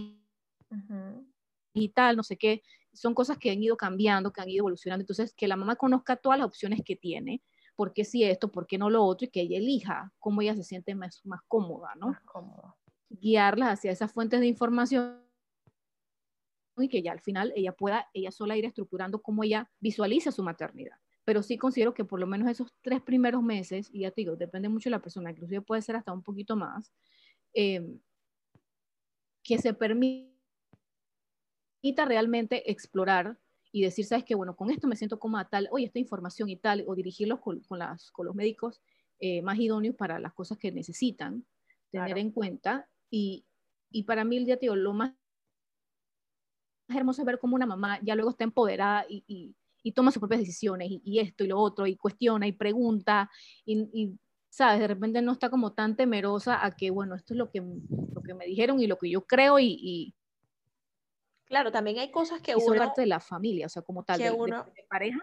y tal, no sé qué, son cosas que han ido cambiando, que han ido evolucionando. Entonces, que la mamá conozca todas las opciones que tiene, por qué sí esto, por qué no lo otro, y que ella elija cómo ella se siente más, más cómoda, ¿no? Más cómoda. Guiarlas hacia esas fuentes de información y que ya al final ella pueda ella sola ir estructurando cómo ella visualiza su maternidad. Pero sí considero que por lo menos esos tres primeros meses, y ya te digo, depende mucho de la persona, inclusive puede ser hasta un poquito más, eh, que se permita realmente explorar y decir, sabes que, bueno, con esto me siento cómoda tal, oye, esta información y tal, o dirigirlos con, con, las, con los médicos eh, más idóneos para las cosas que necesitan tener en cuenta. Y, y para mí, ya te digo, lo más hermoso es ver cómo una mamá ya luego está empoderada y, y, y toma sus propias decisiones y, esto y lo otro y cuestiona y pregunta y, sabes, de repente no está como tan temerosa a que, bueno, esto es lo que, lo que me dijeron y lo que yo creo y... claro, también hay cosas que uno... parte de la familia, o sea, como tal, de, pareja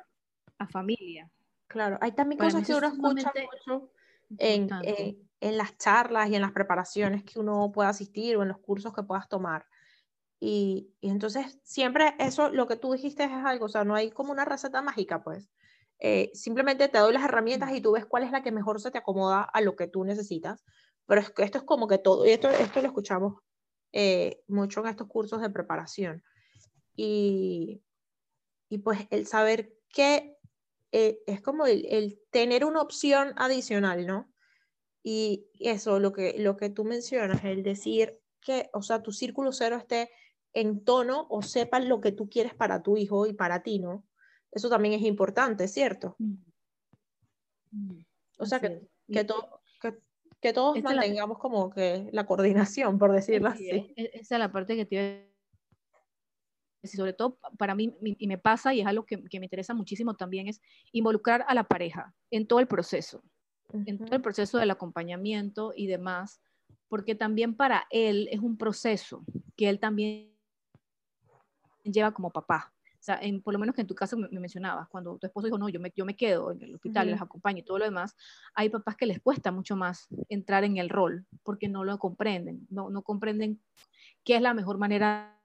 a familia. Claro, hay también cosas que uno escucha mucho en, en, en, las charlas y en las preparaciones que uno pueda asistir o en los cursos que puedas tomar. Y, entonces siempre eso, lo que tú dijiste es algo, o sea, no hay como una receta mágica, pues. Eh, simplemente te doy las herramientas y tú ves cuál es la que mejor se te acomoda a lo que tú necesitas. Pero es que esto es como que todo, y esto, esto lo escuchamos eh, mucho en estos cursos de preparación. Y, y pues el saber que eh, es como el, el, tener una opción adicional, ¿no? Y eso, lo que, lo que tú mencionas, el decir que, o sea, tu círculo cero esté en tono o sepan lo que tú quieres para tu hijo y para ti, ¿no? Eso también es importante, ¿cierto? Mm. O sea, que, que, que, todos mantengamos como que la coordinación, por decirlo así. esa es la parte que tiene sobre todo para mí, y me pasa, y es algo que, que, me interesa muchísimo también, es involucrar a la pareja en todo el proceso, en todo el proceso del acompañamiento y demás, porque también para él es un proceso que él también lleva como papá. O sea, en, por lo menos que en tu caso me, mencionabas, cuando tu esposo dijo, no, yo me, yo me quedo en el hospital, les acompaño y todo lo demás, hay papás que les cuesta mucho más entrar en el rol porque no lo comprenden, no, no comprenden qué es la mejor manera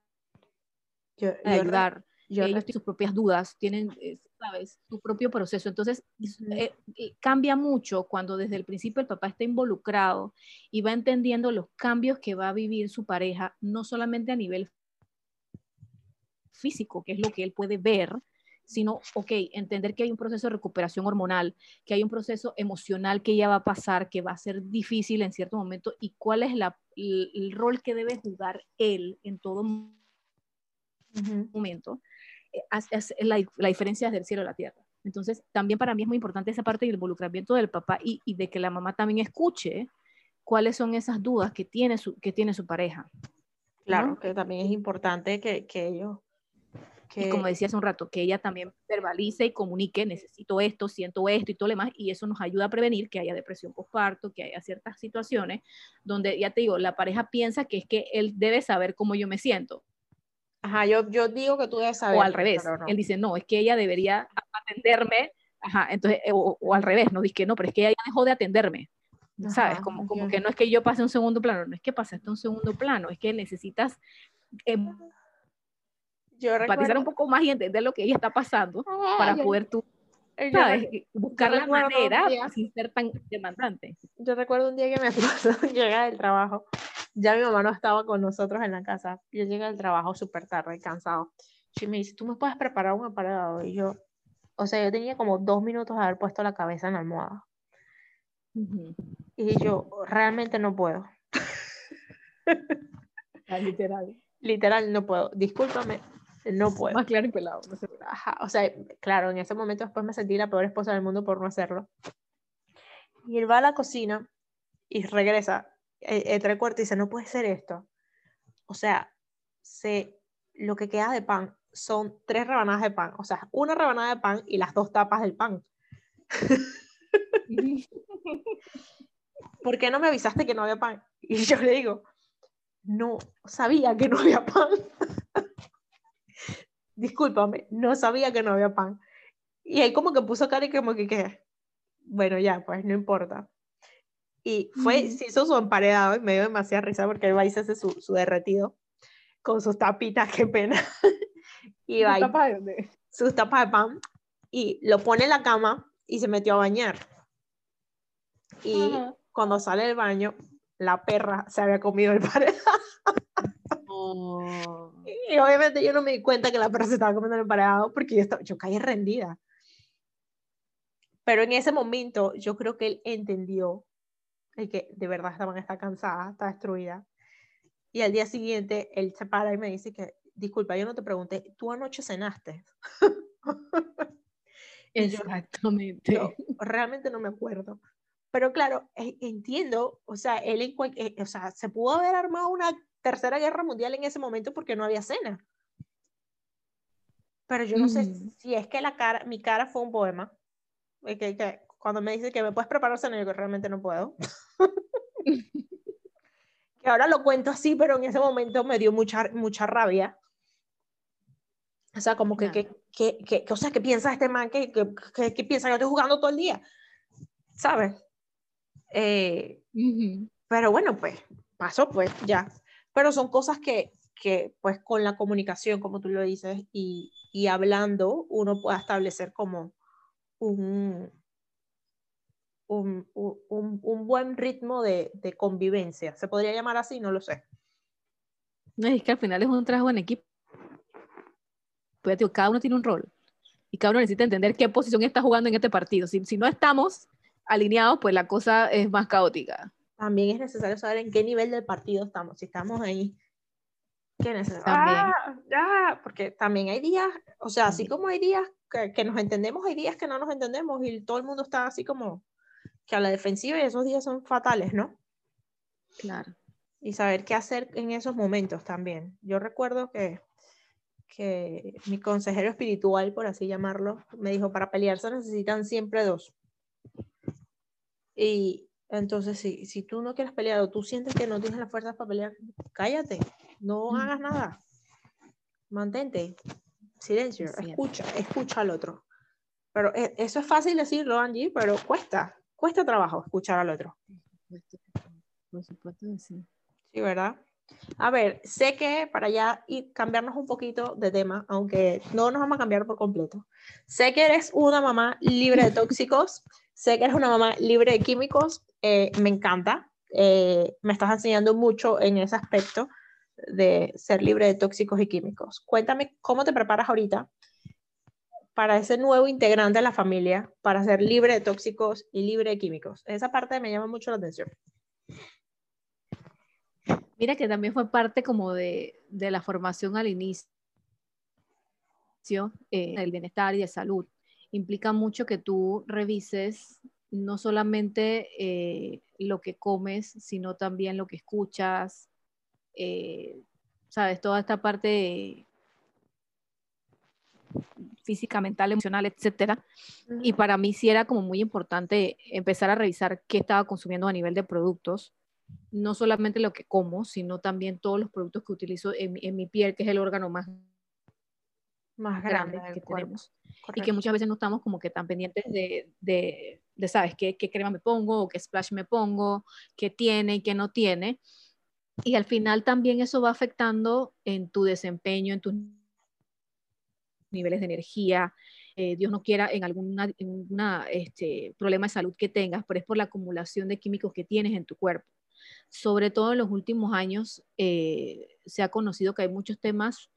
de ayudar. Ellos tienen sus propias dudas, tienen, eh, sabes, su propio proceso. Entonces, eh, cambia mucho cuando desde el principio el papá está involucrado y va entendiendo los cambios que va a vivir su pareja, no solamente a nivel físico, que es lo que él puede ver, sino, ok, entender que hay un proceso de recuperación hormonal, que hay un proceso emocional que ya va a pasar, que va a ser difícil en cierto momento, y cuál es la, el, rol que debe jugar él en todo momento, eh, es, la, la, diferencia del cielo a la tierra. Entonces, también para mí es muy importante esa parte del involucramiento del papá y, y de que la mamá también escuche cuáles son esas dudas que tiene su, que tiene su pareja. Claro, que también es importante que, que ellos y como decía hace un rato, que ella también verbalice y comunique, necesito esto, siento esto y todo lo demás, y eso nos ayuda a prevenir que haya depresión postparto, que haya ciertas situaciones donde, ya te digo, la pareja piensa que es que él debe saber cómo yo me siento. Ajá, yo, yo digo que tú debes saber. O al revés, él dice, no, es que ella debería atenderme, ajá, entonces, eh, o, al revés, no, dice que no, pero es que ella dejó de atenderme. ¿Sabes? Como, como que no es que yo pase un segundo plano, no es que pasaste un segundo plano, es que necesitas em, yo empatizar un poco más y entender lo que ella está pasando para poder tú buscar la manera sin ser tan demandante. Yo recuerdo un día que me <laughs> esposo llega del trabajo, ya mi mamá no estaba con nosotros en la casa, yo llegué del trabajo súper tarde, cansado, y me dice, ¿tú me puedes preparar un aparado? Y yo, o sea, yo tenía como dos minutos de haber puesto la cabeza en la almohada. Y yo, realmente no puedo. Ah, literal. Literal, no puedo. Discúlpame, no puedo. Más claro y pelado. o sea, claro, en ese momento después me sentí la peor esposa del mundo por no hacerlo. Y él va a la cocina y regresa eh, entre cuarto y dice, no puede ser esto. O sea, se, lo que queda de pan son tres rebanadas de pan. O sea, una rebanada de pan y las dos tapas del pan. <laughs> ¿Por qué no me avisaste que no había pan? Y yo le digo, no sabía que no había pan. <laughs> discúlpame, no sabía que no había pan. Y él como que puso cara y como que, ¿qué? Bueno, ya, pues no importa. Y fue, se hizo su emparedado y me dio demasiada risa porque él va y se hace su, su derretido con sus tapitas, qué pena. <laughs> y va y- sus tapas de pan y lo pone en la cama y se metió a bañar. Y Ajá. cuando sale del baño, la perra se había comido el <laughs> emparedado. Oh. Y obviamente yo no me di cuenta que la perra se estaba comiendo el emparedado porque yo, estaba, yo caí rendida. Pero en ese momento yo creo que él entendió el que de verdad esta man está cansada, está destruida. Y al día siguiente él se para y me dice que, disculpa, yo no te pregunté, ¿tú anoche cenaste? <laughs> Y yo- Exactamente. Yo realmente no me acuerdo. Pero claro, e- entiendo, o sea, él en cual- eh, o sea, se pudo haber armado una tercera guerra mundial en ese momento porque no había cena. Pero yo no sé Ujú. si es que la cara, mi cara fue un poema. Y que, que cuando me dice que me puedes preparar cena, yo que realmente no puedo. <laughs> que ahora lo cuento así, pero en ese momento me dio mucha, mucha rabia. O sea, como que, que, que, que, o sea, ¿qué piensa este man? que que, piensa que yo estoy jugando todo el día? ¿Sabes? Eh, Ujú. pero bueno, pues pasó, pues ya. Pero son cosas que, que pues con la comunicación, como tú lo dices, y, y hablando, uno puede establecer como un, un, un, un- buen ritmo de, de convivencia. ¿Se podría llamar así? No lo sé. No, es que al final es un trabajo en equipo. Pues, digo, cada uno tiene un rol y cada uno necesita entender qué posición está jugando en este partido. Si, si no estamos alineados, pues la cosa es más caótica. También es necesario saber en qué nivel del partido estamos. Si estamos ahí. También. Ah, ya, porque también hay días, o sea, así como hay días que, que nos entendemos, hay días que no nos entendemos y todo el mundo está así como que a la defensiva y esos días son fatales, ¿no? Claro. y saber qué hacer en esos momentos también. Yo recuerdo que, que mi consejero espiritual, por así llamarlo, me dijo, para pelear se necesitan siempre dos. Y entonces, si, si tú no quieres pelear o tú sientes que no tienes las fuerzas para pelear, cállate, no Mm. hagas nada. Mantente, silencio, escucha, escucha al otro. Pero e- eso es fácil decirlo, Angie, pero cuesta, cuesta trabajo escuchar al otro. Por supuesto que sí. Sí, ¿verdad? A ver, sé que para ya ir cambiarnos un poquito de tema, aunque no nos vamos a cambiar por completo. Sé que eres una mamá libre de <laughs> tóxicos, sé que eres una mamá libre de químicos, eh, me encanta, eh, me estás enseñando mucho en ese aspecto de ser libre de tóxicos y químicos. Cuéntame cómo te preparas ahorita para ese nuevo integrante de la familia, para ser libre de tóxicos y libre de químicos. Esa parte me llama mucho la atención. Mira que también fue parte como de, de la formación al inicio eh, del bienestar y de salud. Implica mucho que tú revises no solamente eh, lo que comes, sino también lo que escuchas, eh, sabes, toda esta parte de física, mental, emocional, etcétera. Y para mí sí era como muy importante empezar a revisar qué estaba consumiendo a nivel de productos, no solamente lo que como, sino también todos los productos que utilizo en, mi- en mi piel, que es el órgano más más grande grande que tenemos. Y que Correcto. muchas veces no estamos como que tan pendientes de, de, de, ¿sabes? ¿Qué, ¿Qué crema me pongo o qué splash me pongo? ¿Qué tiene y qué no tiene? Y al final también eso va afectando en tu desempeño, en tus niveles de energía, eh, Dios no quiera en algún este, problema de salud que tengas, pero es por la acumulación de químicos que tienes en tu cuerpo. Sobre todo en los últimos años eh, se ha conocido que hay muchos temas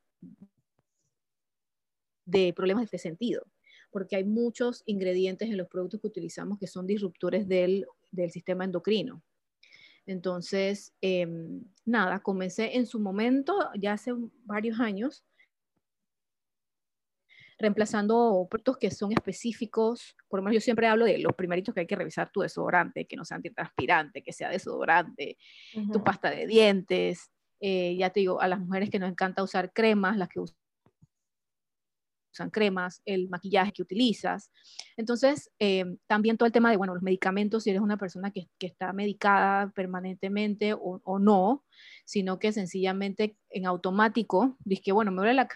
de problemas de este sentido, porque hay muchos ingredientes en los productos que utilizamos que son disruptores del, del sistema endocrino. Entonces, eh, nada, comencé en su momento, ya hace varios años, reemplazando productos que son específicos. Por lo menos yo siempre hablo de los primeritos que hay que revisar tu desodorante, que no sea antitranspirante, que sea desodorante, uh -huh. tu pasta de dientes. Eh, ya te digo, a las mujeres que nos encanta usar cremas, las que usan cremas, el maquillaje que utilizas. Entonces, eh, también todo el tema de, bueno, los medicamentos, si eres una persona que, que está medicada permanentemente o, o, no, sino que sencillamente en automático, dices que, bueno, me duele la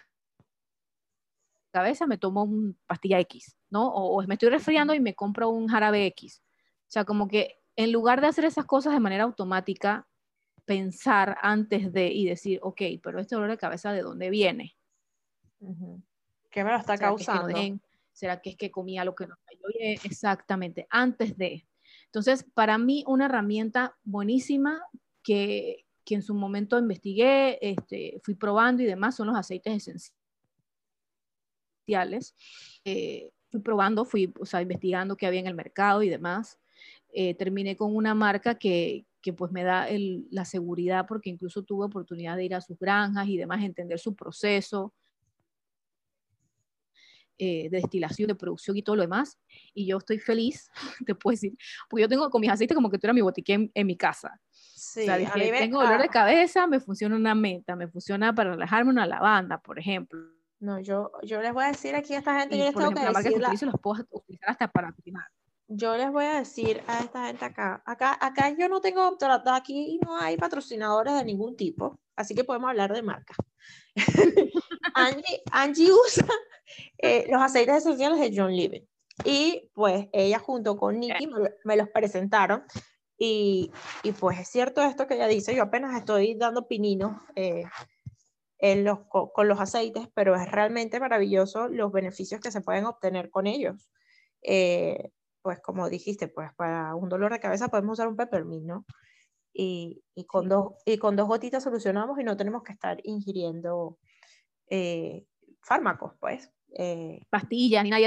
cabeza, me tomo un pastilla X, ¿no? O, me estoy resfriando y me compro un jarabe X. O sea, como que en lugar de hacer esas cosas de manera automática, pensar antes de y decir, ok, pero este dolor de cabeza, ¿de dónde viene? ¿Qué me lo está causando? ¿Será que es que comía lo que no me Exactamente, antes de. Entonces, para mí, una herramienta buenísima que, que en su momento investigué, este, fui probando y demás, son los aceites esenciales. Eh, fui probando, fui o sea, investigando qué había en el mercado y demás. Eh, terminé con una marca que, que pues me da el, la seguridad porque incluso tuve oportunidad de ir a sus granjas y demás, entender su proceso eh, de destilación, de producción y todo lo demás. Y yo estoy feliz, <laughs> te puedo decir, porque yo tengo con mis aceites como que tuviera mi botiquín en, mi casa. Sí, o sea, tengo dolor de cabeza, me funciona una menta, me funciona para relajarme una lavanda, por ejemplo. No, yo, yo les voy a decir aquí a esta gente y, yo les tengo ejemplo, que la utilizo los puedo utilizar hasta para cocinar yo les voy a decir a esta gente acá, acá, acá yo no tengo, aquí no hay patrocinadores de ningún tipo, así que podemos hablar de marca. <laughs> Angie, Angie, usa eh, los aceites esenciales de John Living. Y pues ella junto con Nikki me, los presentaron. Y, y, pues es cierto esto que ella dice, yo apenas estoy dando pininos eh, en los, con los aceites, pero es realmente maravilloso los beneficios que se pueden obtener con ellos. Eh, pues como dijiste, pues para un dolor de cabeza podemos usar un peppermint, ¿no? Y, y con, dos, y con dos gotitas solucionamos y no tenemos que estar ingiriendo eh, fármacos, pues. Eh, pastillas, ni nada,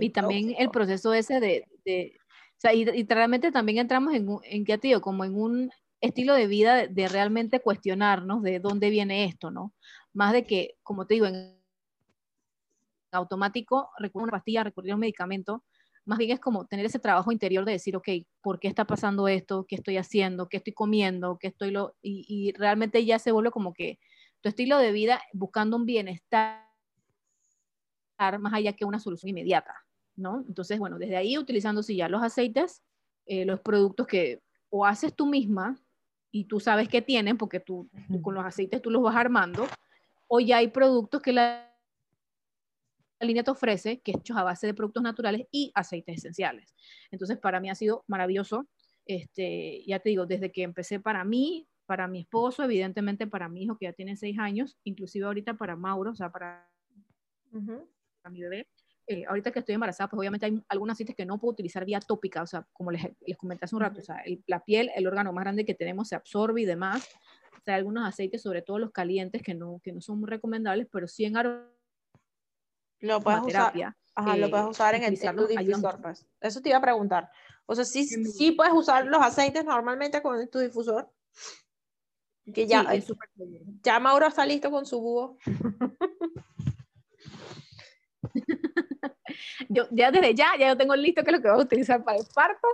y, también el proceso ese de, de o sea, y, realmente también entramos en, en ¿qué te digo? Como en un estilo de vida de, realmente cuestionarnos de dónde viene esto, ¿no? Más de que, como te digo, en automático recurrir a una pastilla, recurrir a un medicamento, más bien es como tener ese trabajo interior de decir, ok, ¿por qué está pasando esto? ¿Qué estoy haciendo? ¿Qué estoy comiendo? ¿Qué estoy lo... Y, realmente ya se vuelve como que tu estilo de vida buscando un bienestar más allá que una solución inmediata, ¿no? Entonces, bueno, desde ahí utilizando si ya los aceites, eh, los productos que o haces tú misma y tú sabes que tienen, porque tú, tú con los aceites tú los vas armando, o ya hay productos que la la línea te ofrece, que es hecho a base de productos naturales y aceites esenciales. Entonces, para mí ha sido maravilloso. Este, ya te digo, desde que empecé para mí, para mi esposo, evidentemente para mi hijo que ya tiene seis años, inclusive ahorita para Mauro, o sea, para, mi bebé. Eh, ahorita que estoy embarazada, pues obviamente hay algunos aceites que no puedo utilizar vía tópica, o sea, como les, les comenté hace un rato, o sea, la piel, el órgano más grande que tenemos, se absorbe y demás. O sea, algunos aceites, sobre todo los calientes, que no, que no son muy recomendables, pero sí en lo puedes usar. Ajá, lo puedes usar en el, difusor. Pues. Eso te iba a preguntar. O sea, sí, sí puedes usar los aceites normalmente con tu difusor. Que ya, sí, ya Mauro está listo con su búho. <laughs> yo ya desde ya, ya yo tengo listo que es lo que voy a utilizar para el parto,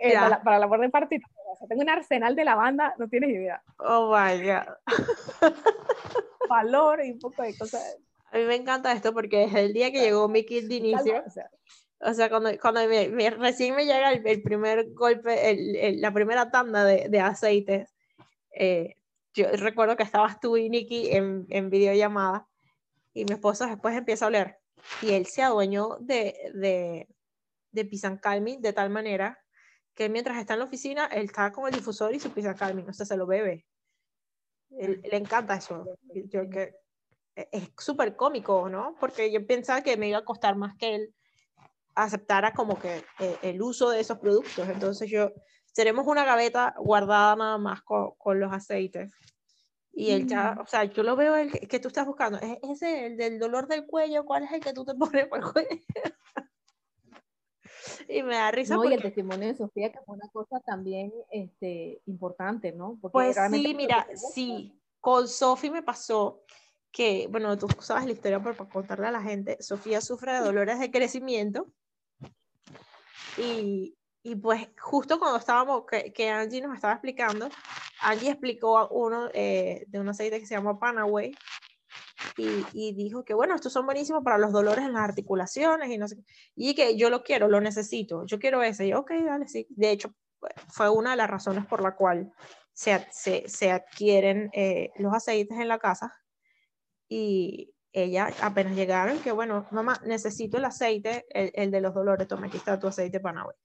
eh, para, la, para, la labor de parto. O sea, tengo un arsenal de lavanda, no tienes idea. Oh my God. <laughs> Valor y un poco de cosas. A mí me encanta esto porque desde el día que llegó mi kit de inicio, o sea, cuando, cuando me, recién me llega el, primer golpe, el, la primera tanda de, de aceites, eh, yo recuerdo que estabas tú y Nicky en, en videollamada y mi esposo después empieza a oler y él se adueñó de, de, de Pisan Calming de tal manera que mientras está en la oficina, él está con el difusor y su Pisan Calming, o sea, se lo bebe. Le encanta eso. Es súper cómico, ¿no? Porque yo pensaba que me iba a costar más que él aceptara como que eh, el uso de esos productos. Entonces yo, tenemos una gaveta guardada nada más con, con los aceites. Y él ya, o sea, yo lo veo el que, tú estás buscando. ¿Es ese el del dolor del cuello? ¿Cuál es el que tú te <laughs> pones por el cuello? y me da risa. No, y el testimonio de Sofía, que fue una cosa también este, importante, ¿no? Porque pues sí, mira, sí, con Sofi me pasó que, bueno, tú sabes la historia, pero para contarle a la gente, Sofía sufre de dolores de crecimiento y, y pues justo cuando estábamos, que, que, Angie nos estaba explicando, Angie explicó a uno eh, de un aceite que se llama Panaway y, y, dijo que bueno, estos son buenísimos para los dolores en las articulaciones y no sé, y que yo lo quiero, lo necesito, yo quiero ese, y yo, ok, dale, sí, de hecho fue una de las razones por la cual se, se, se adquieren eh, los aceites en la casa, y, ella apenas llegaron, que bueno, mamá, necesito el aceite, el, el de los dolores, toma, aquí está tu aceite Panaway.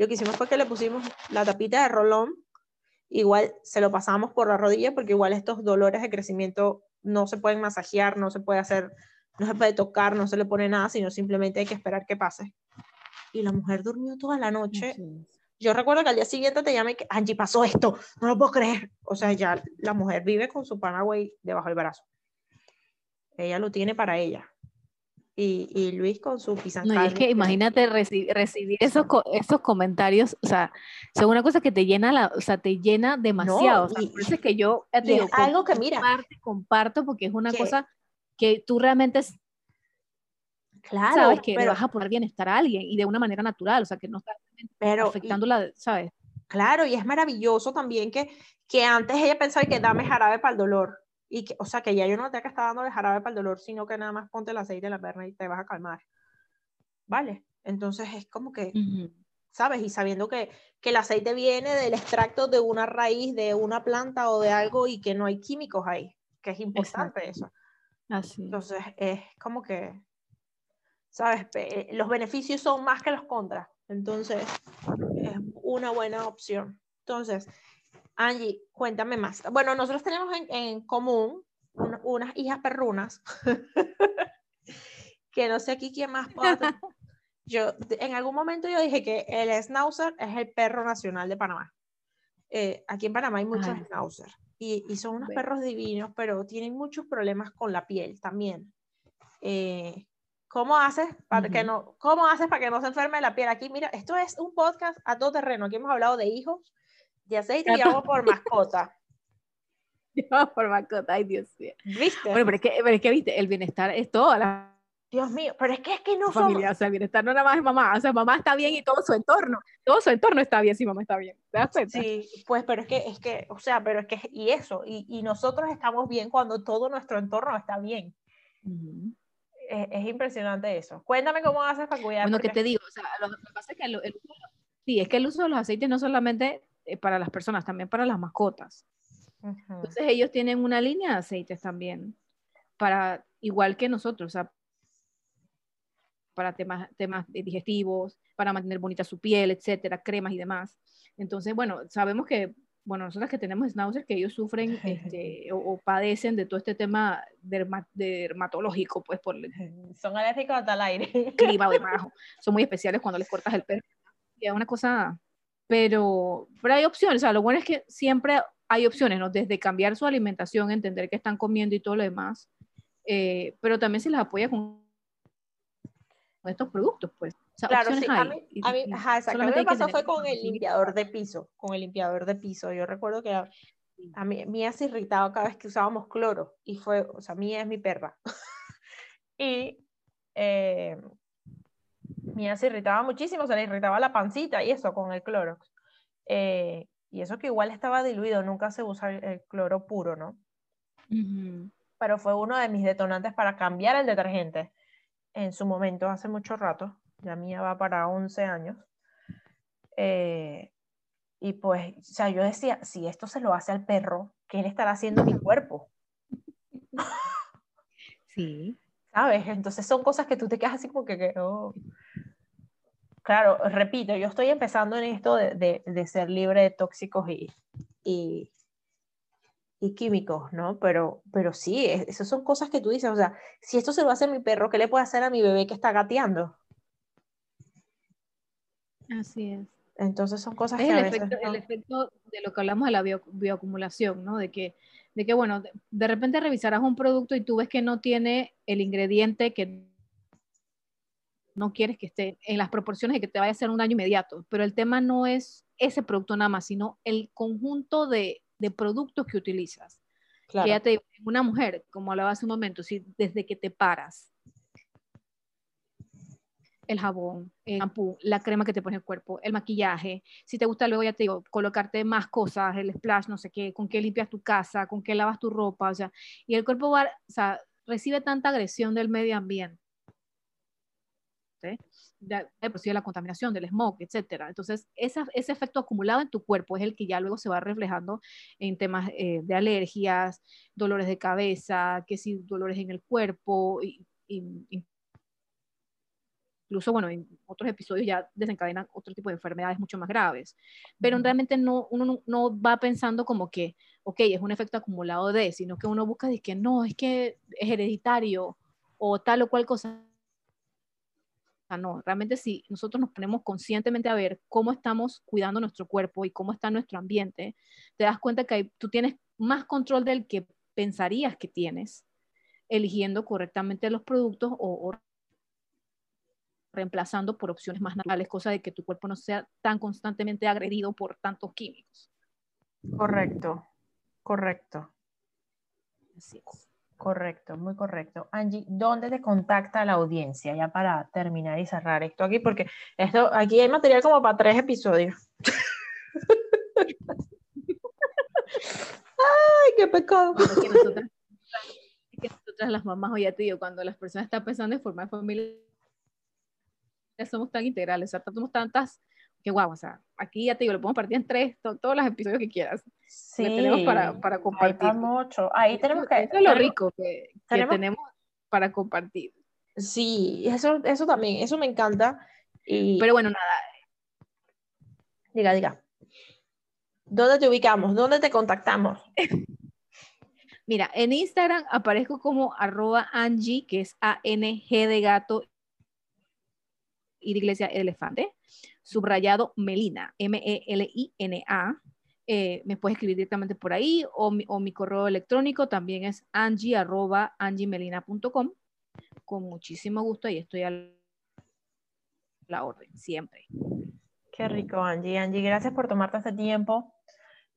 Lo que hicimos fue que le pusimos la tapita de rolón, igual se lo pasamos por la rodilla, porque igual estos dolores de crecimiento no se pueden masajear, no se puede hacer, no se puede tocar, no se le pone nada, sino simplemente hay que esperar que pase. Y la mujer durmió toda la noche. Yo recuerdo que al día siguiente te llamé que Angie pasó esto, no lo puedo creer. O sea, ya la mujer vive con su Panaway debajo del brazo. Ella lo tiene para ella. Y, y Luis con su pisancal. No, y es que imagínate recibir, recibir esos, esos comentarios, o sea, son una cosa que te llena, la, o sea, te llena demasiado. No, y, por eso es que yo te digo, es algo que mira. Comparto, comparto porque es una cosa que tú realmente claro, sabes que pero, le vas a poner bienestar a alguien y de una manera natural, o sea, que no está pero, afectándola, ¿sabes? Claro, y es maravilloso también que, que antes ella pensaba que dame jarabe para el dolor y que, o sea, que ya yo no te que estar dándole jarabe para el dolor, sino que nada más ponte el aceite en la perna y te vas a calmar. ¿Vale? Entonces es como que, uh -huh. ¿sabes? Y sabiendo que, que el aceite viene del extracto de una raíz, de una planta o de algo y que no hay químicos ahí, que es importante Exacto. eso. Así. Entonces es como que, ¿sabes? Los beneficios son más que los contras. Entonces es una buena opción. Entonces, Angie, cuéntame más. Bueno, nosotros tenemos en, en común una, unas hijas perrunas, <laughs> que no sé aquí quién más puede <laughs> Yo, en algún momento yo dije que el schnauzer es el perro nacional de Panamá. Eh, aquí en Panamá hay muchos schnauzer y, y, son unos bueno. perros divinos, pero tienen muchos problemas con la piel también. Eh, ¿Cómo haces para uh -huh. que no, cómo haces para que no se enferme la piel? Aquí, mira, esto es un podcast a todo terreno. Aquí hemos hablado de hijos, de aceite y agua por mascota. <laughs> Llevamos por mascota, ay Dios mío. ¿Viste? Bueno, pero es que, pero es que viste, el bienestar es toda la Dios mío, pero es que es que no familia, somos... o sea, el bienestar no nada más es mamá, o sea, mamá está bien y todo su entorno, todo su entorno está bien si mamá está bien, ¿te das cuenta? Sí, pues, pero es que, es que, o sea, pero es que, y eso, y, y nosotros estamos bien cuando todo nuestro entorno está bien. Uh -huh. es, es, impresionante eso. Cuéntame cómo haces para cuidar. Bueno, porque... que te digo, o sea, lo, lo que pasa es que el, el, sí, es que el uso de los aceites no solamente eh, para las personas, también para las mascotas. Uh -huh. Entonces ellos tienen una línea de aceites también, para, igual que nosotros, o sea, para temas, temas digestivos, para mantener bonita su piel, etcétera, cremas y demás. Entonces, bueno, sabemos que, bueno, nosotras que tenemos schnauzer, que ellos sufren <laughs> este, o, o, padecen de todo este tema derma, dermatológico, pues por... <laughs> Son alérgicos hasta el aire. Clima <laughs> o demás. Son muy especiales cuando les cortas el pelo. Y es una cosa... Pero, pero hay opciones, o sea, lo bueno es que siempre hay opciones, ¿no? Desde cambiar su alimentación, entender qué están comiendo y todo lo demás, eh, pero también se les apoya con estos productos, pues. O sea, claro, sí, a mí, a mí, ajá, exacto. Lo que pasó fue con el limpiador de piso, con el limpiador de piso. Yo recuerdo que a, a mí, Mía se irritaba cada vez que usábamos cloro, y fue, o sea, Mía es mi perra. <laughs> y eh, Mía se irritaba muchísimo, se le irritaba la pancita y eso con el cloro. Eh, y eso que igual estaba diluido, nunca se usa el, el cloro puro, ¿no? Uh -huh. Pero fue uno de mis detonantes para cambiar el detergente en su momento, hace mucho rato, ya mía va para 11 años, eh, y pues, o sea, yo decía, si esto se lo hace al perro, ¿qué le estará haciendo a mi cuerpo? Sí. ¿Sabes? Entonces son cosas que tú te quedas así como que, que oh. Claro, repito, yo estoy empezando en esto de, de, de ser libre de tóxicos y, y, y químicos, ¿no? Pero, pero sí, esas son cosas que tú dices, o sea, si esto se lo hace a mi perro, ¿qué le puede hacer a mi bebé que está gateando? Así es. Entonces son cosas es que el, a veces, efecto, ¿no? el efecto de lo que hablamos de la bio, bioacumulación, ¿no? De que, de que, bueno, de, de repente revisarás un producto y tú ves que no tiene el ingrediente que no quieres que esté en las proporciones de que te vaya a hacer un daño inmediato, pero el tema no es ese producto nada más, sino el conjunto de de productos que utilizas. Claro. Que ya te una mujer, como hablaba hace un momento, si desde que te paras, el jabón, el shampoo, la crema que te pone el cuerpo, el maquillaje, si te gusta luego ya te digo, colocarte más cosas, el splash, no sé qué, con qué limpias tu casa, con qué lavas tu ropa, o sea, y el cuerpo va, o sea, recibe tanta agresión del medio ambiente transporte, de, de la contaminación, del smog, etcétera. Entonces, ese efecto acumulado en tu cuerpo es el que ya luego se va reflejando en temas eh, de alergias, dolores de cabeza, que si dolores en el cuerpo, y, incluso, bueno, en otros episodios ya desencadenan otro tipo de enfermedades mucho más graves. Pero realmente no, uno no, va pensando como que, ok, es un efecto acumulado de, sino que uno busca de que no, es que es hereditario o tal o cual cosa. No, realmente si nosotros nos ponemos conscientemente a ver cómo estamos cuidando nuestro cuerpo y cómo está nuestro ambiente, te das cuenta que tú tienes más control del que pensarías que tienes, eligiendo correctamente los productos o, o reemplazando por opciones más naturales, cosa de que tu cuerpo no sea tan constantemente agredido por tantos químicos. Correcto, correcto. Así Correcto, muy correcto. Angie, ¿dónde te contacta la audiencia? Ya para terminar y cerrar esto aquí, porque esto aquí hay material como para tres episodios. <laughs> Ay, qué pecado. Es que nosotras, las mamás, oye, tío, cuando las personas están pensando en formar familia, somos tan integrales, o sea, somos tantas, que guau, o sea, aquí ya te digo, lo podemos partir en tres, todos los episodios que quieras. Sí, tenemos para, para compartir. Ahí mucho. Ahí tenemos que... Eso es lo rico que, tenemos, para compartir. Sí, eso, eso también, eso me encanta. Y... Pero bueno, nada. Diga, diga. ¿Dónde te ubicamos? ¿Dónde te contactamos? <laughs> Mira, en Instagram aparezco como arroba Angie, que es A-N-G de gato y de iglesia elefante, subrayado Melina, M-E-L-I-N-A. Eh, me puedes escribir directamente por ahí o mi, correo electrónico también es angie arroba angiemelina.com. Con muchísimo gusto y estoy a la orden, siempre. Qué rico, Angie. Angie, gracias por tomarte este tiempo.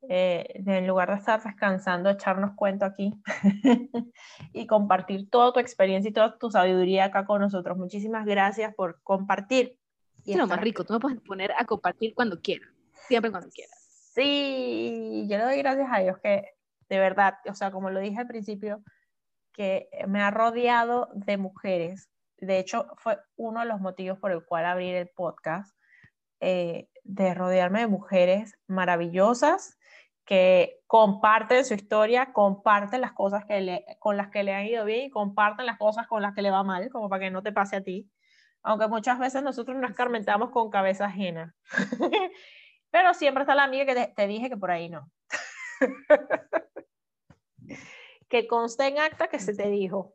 Eh, en lugar de estar descansando, echarnos cuento aquí <laughs> y compartir toda tu experiencia y toda tu sabiduría acá con nosotros. Muchísimas gracias por compartir. Y lo más rico, tú me puedes poner a compartir cuando quieras, siempre cuando quieras. Sí, yo le doy gracias a Dios que de verdad, o sea, como lo dije al principio, que me ha rodeado de mujeres. De hecho, fue uno de los motivos por el cual abrir el podcast, eh, de rodearme de mujeres maravillosas que comparten su historia, comparten las cosas que le, con las que le han ido bien y comparten las cosas con las que le va mal, como para que no te pase a ti. Aunque muchas veces nosotros nos escarmentamos con cabeza ajena. <laughs> Pero siempre está la amiga que te, dije que por ahí no. <laughs> que conste en acta que se te dijo.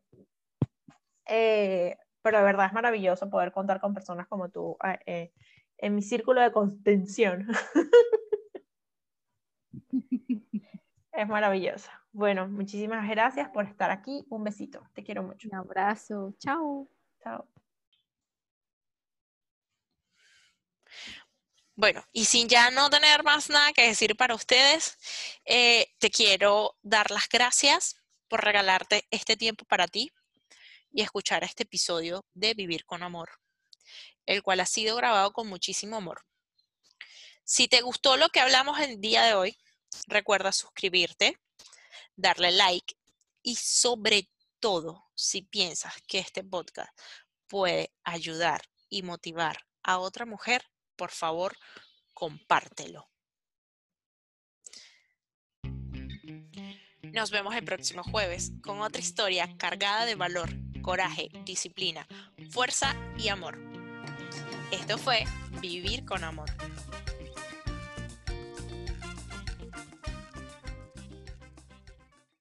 Eh, pero de verdad es maravilloso poder contar con personas como tú eh, en mi círculo de contención. <laughs> <laughs> Es maravilloso. Bueno, muchísimas gracias por estar aquí. Un besito. Te quiero mucho. Un abrazo. Chao. Chao. Bueno, y sin ya no tener más nada que decir para ustedes, eh, te quiero dar las gracias por regalarte este tiempo para ti y escuchar este episodio de Vivir con Amor, el cual ha sido grabado con muchísimo amor. Si te gustó lo que hablamos el día de hoy, Recuerda suscribirte, darle like y sobre todo, si piensas que este podcast puede ayudar y motivar a otra mujer, por favor, compártelo. Nos vemos el próximo jueves con otra historia cargada de valor, coraje, disciplina, fuerza y amor. Esto fue Vivir con Amor.